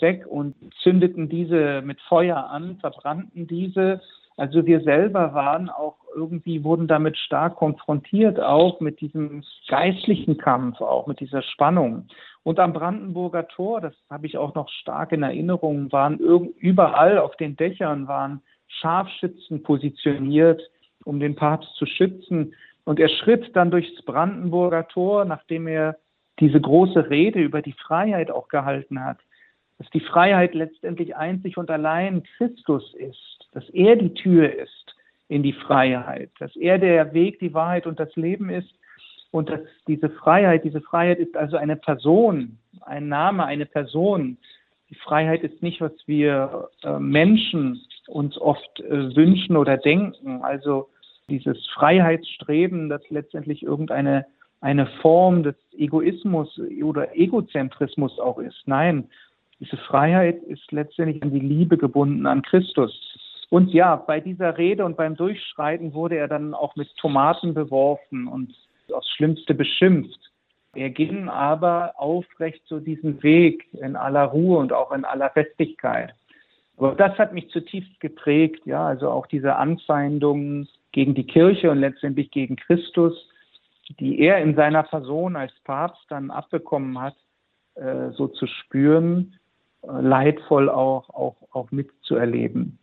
Speaker 2: weg und zündeten diese mit Feuer an, verbrannten diese. Also wir selber waren auch irgendwie, wurden damit stark konfrontiert, auch mit diesem geistlichen Kampf, auch mit dieser Spannung. Und am Brandenburger Tor, das habe ich auch noch stark in Erinnerung, waren überall auf den Dächern waren Scharfschützen positioniert, um den Papst zu schützen. Und er schritt dann durchs Brandenburger Tor, nachdem er diese große Rede über die Freiheit auch gehalten hat dass die Freiheit letztendlich einzig und allein Christus ist, dass er die Tür ist in die Freiheit, dass er der Weg, die Wahrheit und das Leben ist und dass diese Freiheit, diese Freiheit ist also eine Person, ein Name, eine Person. Die Freiheit ist nicht, was wir äh, Menschen uns oft äh, wünschen oder denken. Also dieses Freiheitsstreben, das letztendlich irgendeine eine Form des Egoismus oder Egozentrismus auch ist. Nein, diese Freiheit ist letztendlich an die Liebe gebunden, an Christus. Und ja, bei dieser Rede und beim Durchschreiten wurde er dann auch mit Tomaten beworfen und aufs Schlimmste beschimpft. Er ging aber aufrecht so diesen Weg in aller Ruhe und auch in aller Festigkeit. Aber das hat mich zutiefst geprägt, ja, also auch diese Anfeindungen gegen die Kirche und letztendlich gegen Christus, die er in seiner Person als Papst dann abbekommen hat, äh, so zu spüren leidvoll auch, auch, auch mitzuerleben.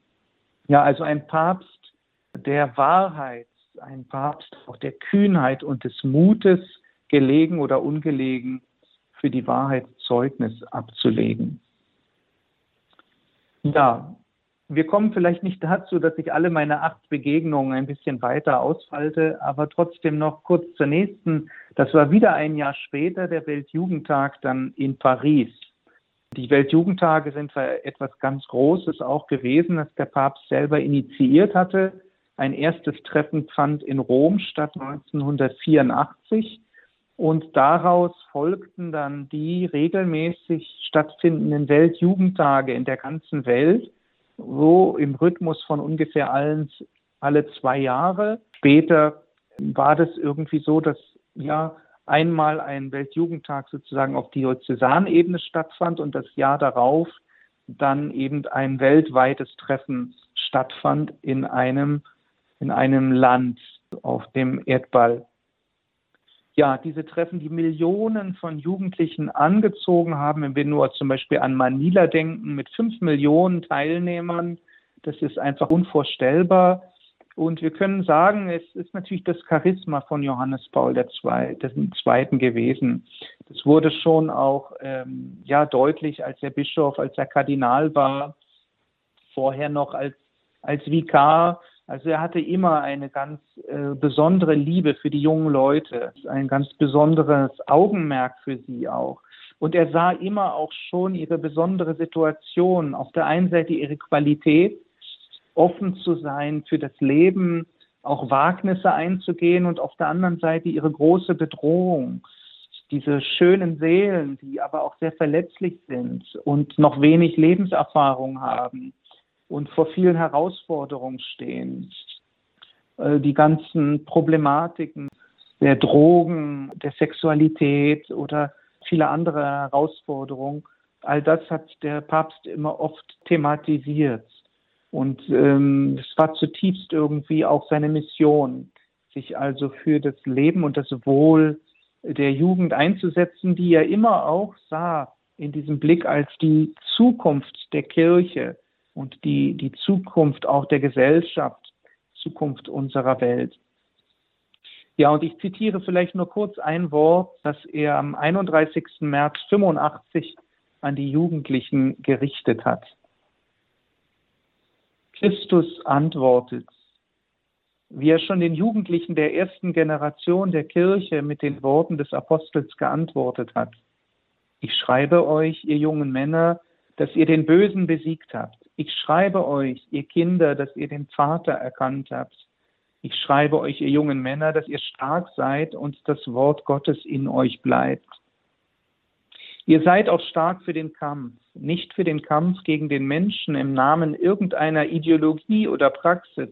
Speaker 2: Ja, also ein Papst, der Wahrheit ein Papst auch der Kühnheit und des Mutes gelegen oder ungelegen, für die Wahrheit Zeugnis abzulegen. Ja, wir kommen vielleicht nicht dazu, dass ich alle meine acht Begegnungen ein bisschen weiter ausfalte, aber trotzdem noch kurz zur nächsten. Das war wieder ein Jahr später, der Weltjugendtag dann in Paris. Die Weltjugendtage sind etwas ganz Großes auch gewesen, das der Papst selber initiiert hatte. Ein erstes Treffen fand in Rom statt 1984 und daraus folgten dann die regelmäßig stattfindenden Weltjugendtage in der ganzen Welt, so im Rhythmus von ungefähr allen, alle zwei Jahre. Später war das irgendwie so, dass ja einmal ein Weltjugendtag sozusagen auf Diözesanebene stattfand und das Jahr darauf dann eben ein weltweites Treffen stattfand in einem, in einem Land auf dem Erdball. Ja, diese Treffen, die Millionen von Jugendlichen angezogen haben, wenn wir nur zum Beispiel an Manila denken, mit fünf Millionen Teilnehmern, das ist einfach unvorstellbar. Und wir können sagen, es ist natürlich das Charisma von Johannes Paul II. gewesen. Das wurde schon auch ähm, ja, deutlich, als er Bischof, als er Kardinal war, vorher noch als, als Vikar. Also er hatte immer eine ganz äh, besondere Liebe für die jungen Leute, ein ganz besonderes Augenmerk für sie auch. Und er sah immer auch schon ihre besondere Situation. Auf der einen Seite ihre Qualität, offen zu sein für das Leben, auch Wagnisse einzugehen und auf der anderen Seite ihre große Bedrohung, diese schönen Seelen, die aber auch sehr verletzlich sind und noch wenig Lebenserfahrung haben und vor vielen Herausforderungen stehen. Äh, die ganzen Problematiken der Drogen, der Sexualität oder viele andere Herausforderungen, all das hat der Papst immer oft thematisiert. Und ähm, es war zutiefst irgendwie auch seine Mission, sich also für das Leben und das Wohl der Jugend einzusetzen, die er immer auch sah in diesem Blick als die Zukunft der Kirche und die, die Zukunft auch der Gesellschaft, Zukunft unserer Welt. Ja, und ich zitiere vielleicht nur kurz ein Wort, das er am 31. März 85 an die Jugendlichen gerichtet hat. Christus antwortet, wie er schon den Jugendlichen der ersten Generation der Kirche mit den Worten des Apostels geantwortet hat. Ich schreibe euch, ihr jungen Männer, dass ihr den Bösen besiegt habt. Ich schreibe euch, ihr Kinder, dass ihr den Vater erkannt habt. Ich schreibe euch, ihr jungen Männer, dass ihr stark seid und das Wort Gottes in euch bleibt. Ihr seid auch stark für den Kampf, nicht für den Kampf gegen den Menschen im Namen irgendeiner Ideologie oder Praxis,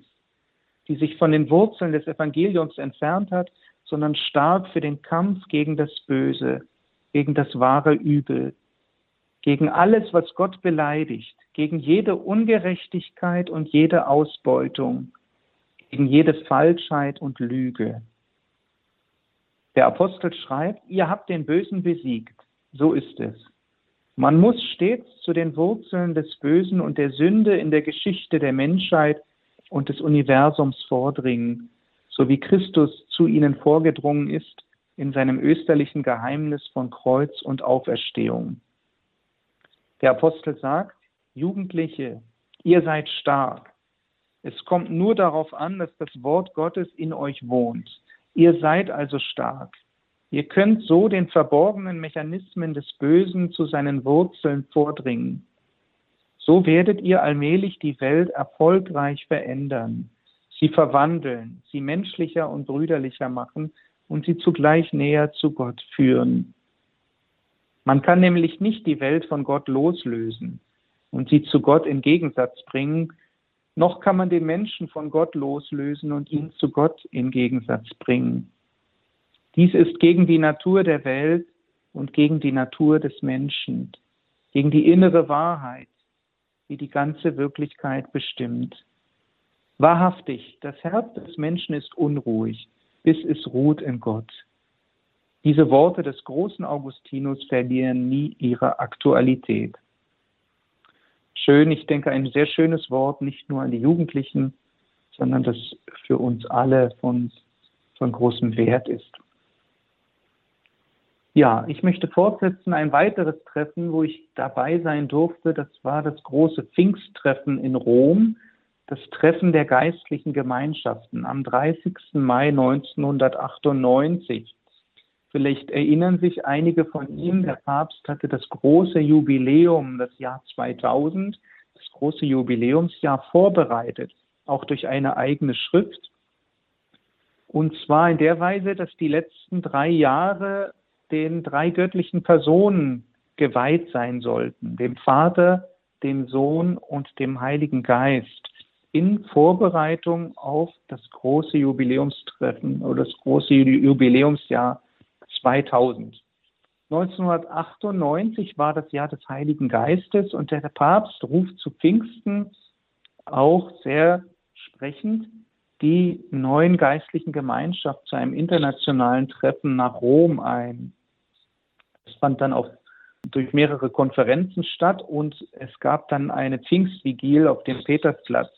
Speaker 2: die sich von den Wurzeln des Evangeliums entfernt hat, sondern stark für den Kampf gegen das Böse, gegen das wahre Übel, gegen alles, was Gott beleidigt, gegen jede Ungerechtigkeit und jede Ausbeutung, gegen jede Falschheit und Lüge. Der Apostel schreibt, ihr habt den Bösen besiegt. So ist es. Man muss stets zu den Wurzeln des Bösen und der Sünde in der Geschichte der Menschheit und des Universums vordringen, so wie Christus zu ihnen vorgedrungen ist in seinem österlichen Geheimnis von Kreuz und Auferstehung. Der Apostel sagt, Jugendliche, ihr seid stark. Es kommt nur darauf an, dass das Wort Gottes in euch wohnt. Ihr seid also stark. Ihr könnt so den verborgenen Mechanismen des Bösen zu seinen Wurzeln vordringen. So werdet ihr allmählich die Welt erfolgreich verändern, sie verwandeln, sie menschlicher und brüderlicher machen und sie zugleich näher zu Gott führen. Man kann nämlich nicht die Welt von Gott loslösen und sie zu Gott in Gegensatz bringen, noch kann man den Menschen von Gott loslösen und ihn zu Gott in Gegensatz bringen. Dies ist gegen die Natur der Welt und gegen die Natur des Menschen, gegen die innere Wahrheit, die die ganze Wirklichkeit bestimmt. Wahrhaftig, das Herz des Menschen ist unruhig, bis es ruht in Gott. Diese Worte des großen Augustinus verlieren nie ihre Aktualität. Schön, ich denke, ein sehr schönes Wort, nicht nur an die Jugendlichen, sondern das für uns alle von, von großem Wert ist. Ja, ich möchte fortsetzen ein weiteres Treffen, wo ich dabei sein durfte. Das war das große Pfingsttreffen in Rom, das Treffen der geistlichen Gemeinschaften am 30. Mai 1998. Vielleicht erinnern sich einige von Ihnen, der Papst hatte das große Jubiläum, das Jahr 2000, das große Jubiläumsjahr vorbereitet, auch durch eine eigene Schrift. Und zwar in der Weise, dass die letzten drei Jahre den drei göttlichen Personen geweiht sein sollten, dem Vater, dem Sohn und dem Heiligen Geist, in Vorbereitung auf das große Jubiläumstreffen oder das große Jubiläumsjahr 2000. 1998 war das Jahr des Heiligen Geistes und der Papst ruft zu Pfingsten auch sehr sprechend die neuen geistlichen Gemeinschaft zu einem internationalen Treffen nach Rom ein. Es fand dann auch durch mehrere Konferenzen statt und es gab dann eine Pfingstvigil auf dem Petersplatz,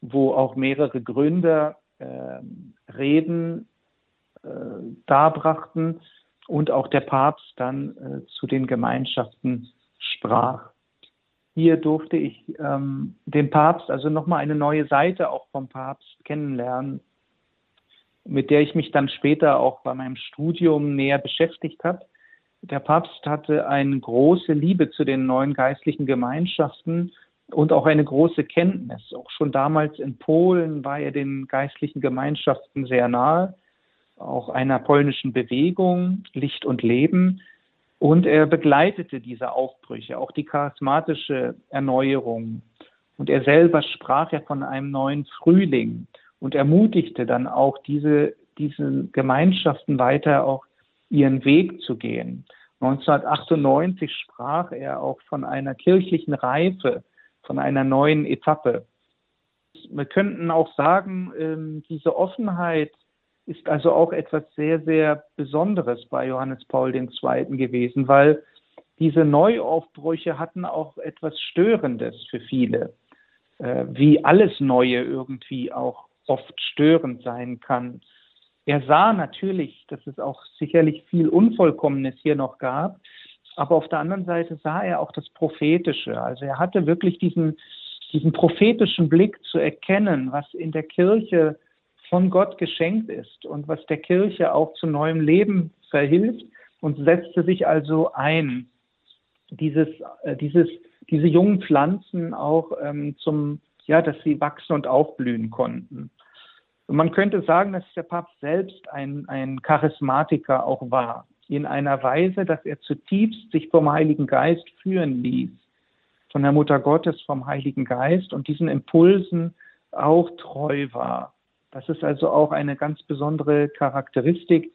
Speaker 2: wo auch mehrere Gründer äh, Reden darbrachten und auch der Papst dann äh, zu den Gemeinschaften sprach. Hier durfte ich ähm, den Papst, also nochmal eine neue Seite auch vom Papst kennenlernen, mit der ich mich dann später auch bei meinem Studium näher beschäftigt habe. Der Papst hatte eine große Liebe zu den neuen geistlichen Gemeinschaften und auch eine große Kenntnis. Auch schon damals in Polen war er den geistlichen Gemeinschaften sehr nahe, auch einer polnischen Bewegung, Licht und Leben. Und er begleitete diese Aufbrüche, auch die charismatische Erneuerung. Und er selber sprach ja von einem neuen Frühling und ermutigte dann auch diese, diese Gemeinschaften weiter auch ihren Weg zu gehen. 1998 sprach er auch von einer kirchlichen Reife, von einer neuen Etappe. Wir könnten auch sagen, ähm, diese Offenheit ist also auch etwas sehr, sehr Besonderes bei Johannes Paul II. gewesen, weil diese Neuaufbrüche hatten auch etwas Störendes für viele, äh, wie alles Neue irgendwie auch oft störend sein kann. Er sah natürlich, dass es auch sicherlich viel Unvollkommenes hier noch gab, aber auf der anderen Seite sah er auch das Prophetische. Also er hatte wirklich diesen, diesen prophetischen Blick zu erkennen, was in der Kirche von Gott geschenkt ist und was der Kirche auch zu neuem Leben verhilft und setzte sich also ein, dieses, äh, dieses, diese jungen Pflanzen auch ähm, zum, ja, dass sie wachsen und aufblühen konnten. Und man könnte sagen, dass der Papst selbst ein, ein Charismatiker auch war, in einer Weise, dass er zutiefst sich vom Heiligen Geist führen ließ, von der Mutter Gottes, vom Heiligen Geist und diesen Impulsen auch treu war. Das ist also auch eine ganz besondere Charakteristik,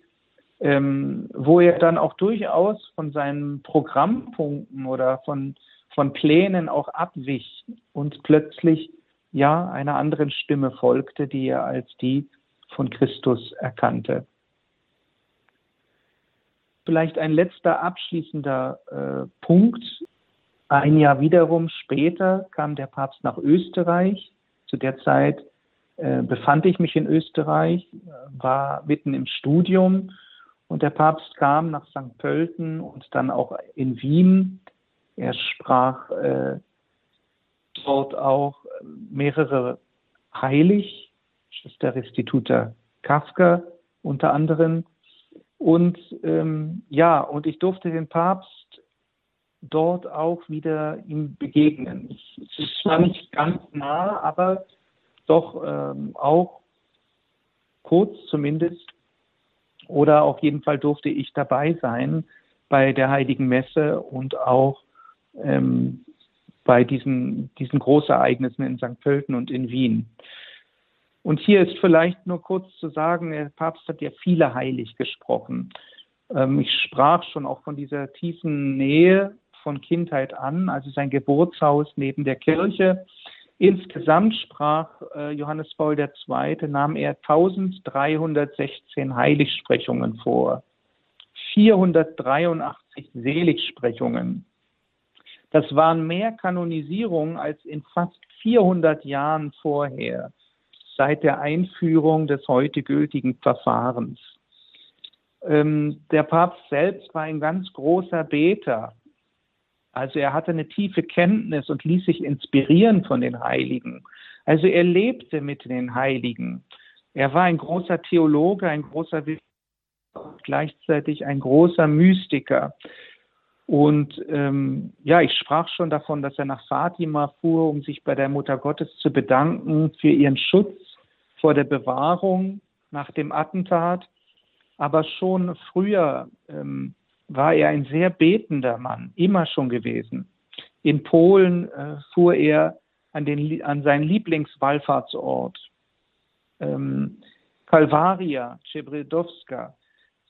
Speaker 2: ähm, wo er dann auch durchaus von seinen Programmpunkten oder von, von Plänen auch abwich und plötzlich ja einer anderen Stimme folgte, die er als die von Christus erkannte. Vielleicht ein letzter abschließender äh, Punkt. Ein Jahr wiederum später kam der Papst nach Österreich. Zu der Zeit äh, befand ich mich in Österreich, war mitten im Studium und der Papst kam nach St. Pölten und dann auch in Wien. Er sprach äh, dort auch mehrere heilig, Schwester Restituta Kafka unter anderem. Und ähm, ja, und ich durfte den Papst dort auch wieder ihm begegnen. Es zwar nicht ganz nah, aber doch ähm, auch kurz zumindest. Oder auf jeden Fall durfte ich dabei sein bei der Heiligen Messe und auch ähm, bei diesen, diesen Großereignissen in St. Pölten und in Wien. Und hier ist vielleicht nur kurz zu sagen, der Papst hat ja viele heilig gesprochen. Ähm, ich sprach schon auch von dieser tiefen Nähe von Kindheit an, also sein Geburtshaus neben der Kirche. Insgesamt sprach äh, Johannes Paul II. nahm er 1316 Heiligsprechungen vor, 483 Seligsprechungen. Das waren mehr Kanonisierungen als in fast 400 Jahren vorher. seit der Einführung des heute gültigen Verfahrens. Ähm, der Papst selbst war ein ganz großer Beter. Also er hatte eine tiefe Kenntnis und ließ sich inspirieren von den Heiligen. Also er lebte mit den Heiligen. Er war ein großer Theologe, ein großer gleichzeitig ein großer Mystiker. Und ähm, ja, ich sprach schon davon, dass er nach Fatima fuhr, um sich bei der Mutter Gottes zu bedanken für ihren Schutz vor der Bewahrung nach dem Attentat. Aber schon früher ähm, war er ein sehr betender Mann, immer schon gewesen. In Polen äh, fuhr er an, den, an seinen Lieblingswallfahrtsort, ähm, Kalwaria, Czebredowska.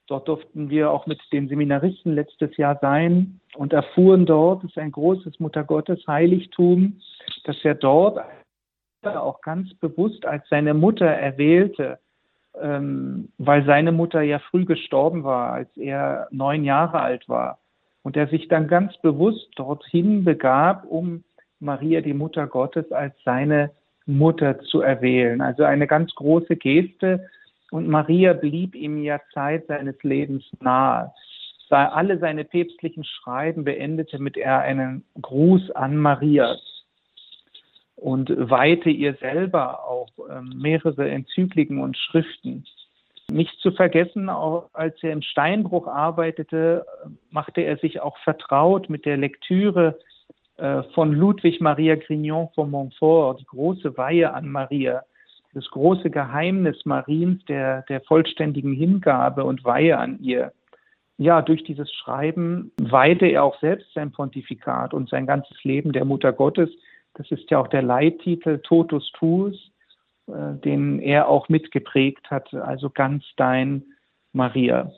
Speaker 2: Dort durften wir auch mit den Seminaristen letztes Jahr sein und erfuhren dort, es ist ein großes Muttergottes Heiligtum, dass er dort auch ganz bewusst als seine Mutter erwählte, ähm, weil seine Mutter ja früh gestorben war, als er neun Jahre alt war. Und er sich dann ganz bewusst dorthin begab, um Maria, die Mutter Gottes, als seine Mutter zu erwählen. Also eine ganz große Geste. Und Maria blieb ihm ja Zeit seines Lebens nahe. Alle seine päpstlichen Schreiben beendete mit er einen Gruß an Maria und weihte ihr selber auch ähm, mehrere Enzykliken und Schriften. Nicht zu vergessen, auch als er im Steinbruch arbeitete, machte er sich auch vertraut mit der Lektüre äh, von Ludwig Maria Grignon von Montfort, die große Weihe an Maria, das große Geheimnis Mariens der, der vollständigen Hingabe und Weihe an ihr. Ja, durch dieses Schreiben weihte er auch selbst sein Pontifikat und sein ganzes Leben der Mutter Gottes. Das ist ja auch der Leittitel Totus Tuus, äh, den er auch mitgeprägt hat, also ganz dein Maria.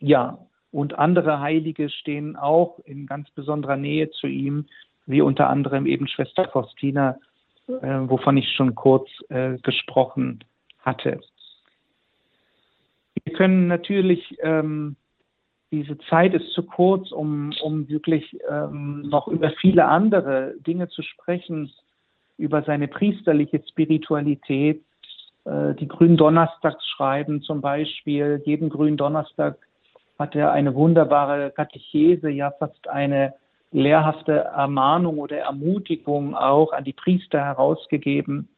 Speaker 2: Ja, und andere Heilige stehen auch in ganz besonderer Nähe zu ihm, wie unter anderem eben Schwester Faustina, äh, wovon ich schon kurz äh, gesprochen hatte. Wir können natürlich, ähm, diese Zeit ist zu kurz, um, um wirklich ähm, noch über viele andere Dinge zu sprechen, über seine priesterliche Spiritualität, äh, die Gründonnerstagsschreiben zum Beispiel, jeden Gründonnerstag hat er eine wunderbare Katechese, ja fast eine lehrhafte Ermahnung oder Ermutigung auch an die Priester herausgegeben.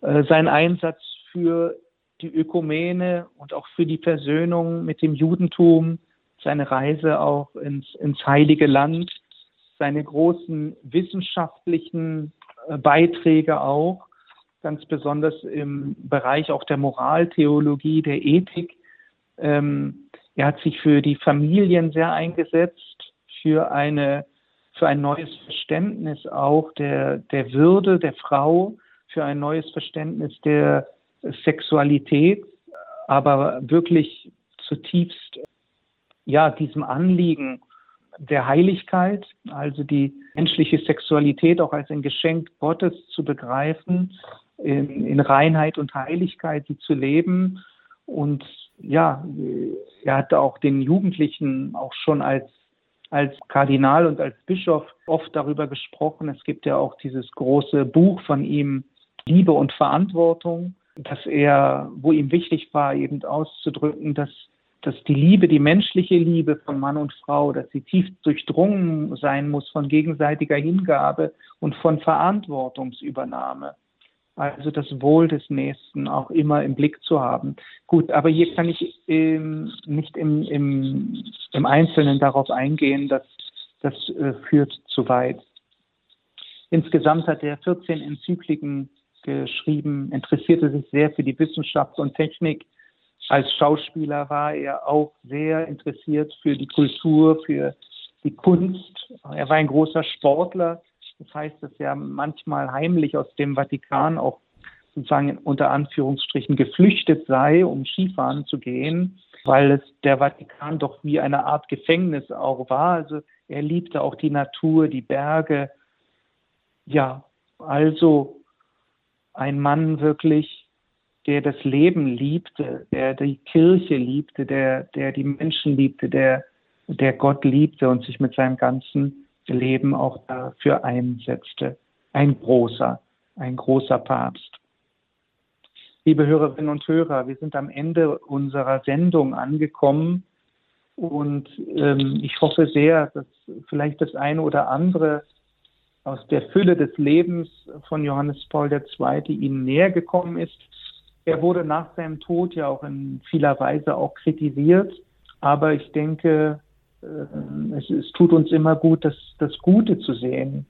Speaker 2: Äh, sein Einsatz für die Ökumene und auch für die Versöhnung mit dem Judentum, seine Reise auch ins, ins Heilige Land, seine großen wissenschaftlichen äh, Beiträge auch, ganz besonders im Bereich auch der Moraltheologie, der Ethik. Ähm, er hat sich für die Familien sehr eingesetzt, für eine für ein neues Verständnis auch der, der Würde der Frau, für ein neues Verständnis der Sexualität, aber wirklich zutiefst ja diesem Anliegen der Heiligkeit, also die menschliche Sexualität auch als ein Geschenk Gottes zu begreifen, in, in Reinheit und Heiligkeit sie zu leben und ja, er hatte auch den Jugendlichen auch schon als als Kardinal und als Bischof oft darüber gesprochen. Es gibt ja auch dieses große Buch von ihm, Liebe und Verantwortung, dass er, wo ihm wichtig war, eben auszudrücken, dass, dass die Liebe, die menschliche Liebe von Mann und Frau, dass sie tief durchdrungen sein muss von gegenseitiger Hingabe und von Verantwortungsübernahme also das Wohl des Nächsten auch immer im Blick zu haben. Gut, aber hier kann ich ähm, nicht im, im, im Einzelnen darauf eingehen, dass das äh, führt zu weit. Insgesamt hat er 14 Enzykliken geschrieben, interessierte sich sehr für die Wissenschaft und Technik. Als Schauspieler war er auch sehr interessiert für die Kultur, für die Kunst. Er war ein großer Sportler, das heißt, dass er manchmal heimlich aus dem Vatikan auch sozusagen unter Anführungsstrichen geflüchtet sei, um Skifahren zu gehen, weil es der Vatikan doch wie eine Art Gefängnis auch war. Also er liebte auch die Natur, die Berge. Ja, also ein Mann wirklich, der das Leben liebte, der die Kirche liebte, der, der die Menschen liebte, der, der Gott liebte und sich mit seinem ganzen Leben auch dafür einsetzte. Ein großer, ein großer Papst. Liebe Hörerinnen und Hörer, wir sind am Ende unserer Sendung angekommen und ähm, ich hoffe sehr, dass vielleicht das eine oder andere aus der Fülle des Lebens von Johannes Paul II. Ihnen näher gekommen ist. Er wurde nach seinem Tod ja auch in vieler Weise auch kritisiert, aber ich denke, äh, es, es, tut uns immer gut, das, das Gute zu sehen.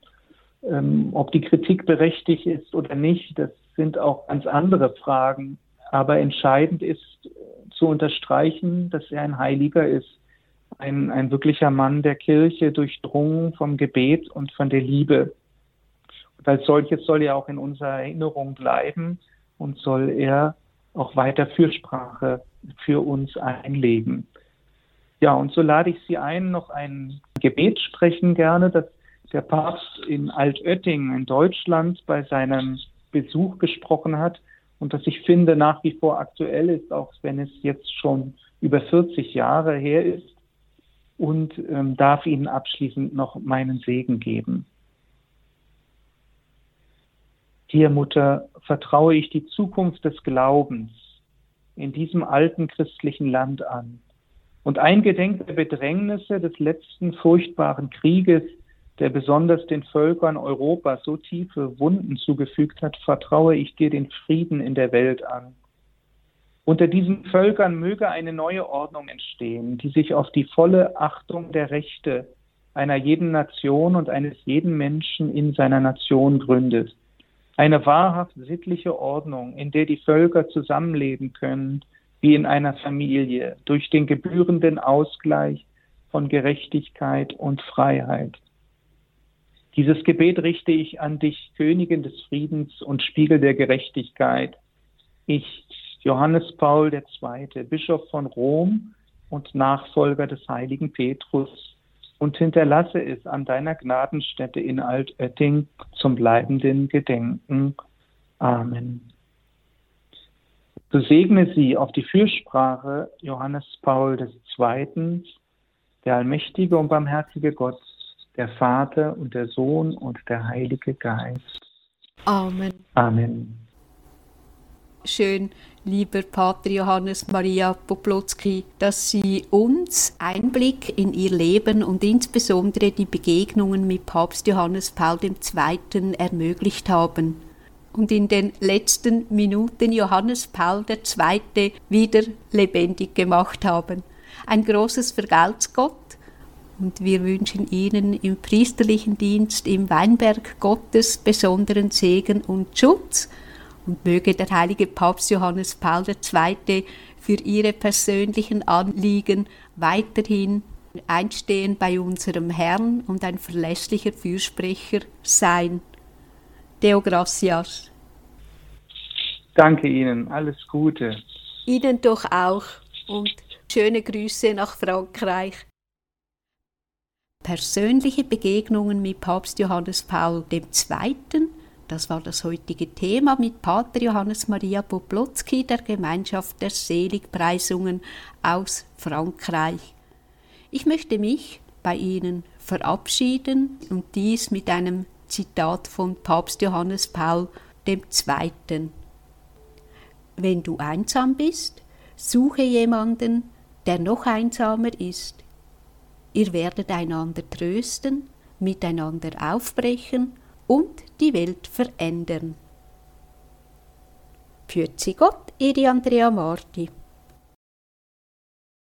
Speaker 2: Ähm, ob die Kritik berechtigt ist oder nicht, das sind auch ganz andere Fragen. Aber entscheidend ist zu unterstreichen, dass er ein Heiliger ist, ein, ein wirklicher Mann der Kirche, durchdrungen vom Gebet und von der Liebe. Und als solches soll er auch in unserer Erinnerung bleiben und soll er auch weiter Fürsprache für uns einlegen. Ja, und so lade ich Sie ein, noch ein Gebet sprechen gerne, das der Papst in Altötting in Deutschland bei seinem Besuch gesprochen hat und das ich finde nach wie vor aktuell ist, auch wenn es jetzt schon über 40 Jahre her ist und ähm, darf Ihnen abschließend noch meinen Segen geben. Dir, Mutter, vertraue ich die Zukunft des Glaubens in diesem alten christlichen Land an. Und eingedenk der Bedrängnisse des letzten furchtbaren Krieges, der besonders den Völkern Europas so tiefe Wunden zugefügt hat, vertraue ich dir den Frieden in der Welt an. Unter diesen Völkern möge eine neue Ordnung entstehen, die sich auf die volle Achtung der Rechte einer jeden Nation und eines jeden Menschen in seiner Nation gründet. Eine wahrhaft sittliche Ordnung, in der die Völker zusammenleben können, wie in einer Familie, durch den gebührenden Ausgleich von Gerechtigkeit und Freiheit. Dieses Gebet richte ich an dich, Königin des Friedens und Spiegel der Gerechtigkeit. Ich, Johannes Paul II., Bischof von Rom und Nachfolger des heiligen Petrus, und hinterlasse es an deiner Gnadenstätte in Altötting zum bleibenden Gedenken. Amen. So segne sie auf die Fürsprache Johannes Paul II., der allmächtige und barmherzige Gott, der Vater und der Sohn und der Heilige Geist.
Speaker 1: Amen.
Speaker 2: Amen.
Speaker 1: Schön, lieber Pater Johannes Maria Poplotzki, dass Sie uns Einblick in Ihr Leben und insbesondere die Begegnungen mit Papst Johannes Paul II. ermöglicht haben und in den letzten Minuten Johannes Paul II. wieder lebendig gemacht haben. Ein großes Vergelt's Gott und wir wünschen Ihnen im priesterlichen Dienst im Weinberg Gottes besonderen Segen und Schutz und möge der heilige Papst Johannes Paul II. für Ihre persönlichen Anliegen weiterhin einstehen bei unserem Herrn und ein verlässlicher Fürsprecher sein. Deo gracias.
Speaker 2: Danke Ihnen, alles Gute.
Speaker 1: Ihnen doch auch und schöne Grüße nach Frankreich. Persönliche Begegnungen mit Papst Johannes Paul II., das war das heutige Thema mit Pater Johannes Maria Poplotzki der Gemeinschaft der Seligpreisungen aus Frankreich. Ich möchte mich bei Ihnen verabschieden und dies mit einem Zitat von Papst Johannes Paul II. Wenn du einsam bist, suche jemanden, der noch einsamer ist Ihr werdet einander trösten, miteinander aufbrechen und die Welt verändern. Pürzi Gott, Ihre Andrea Marti.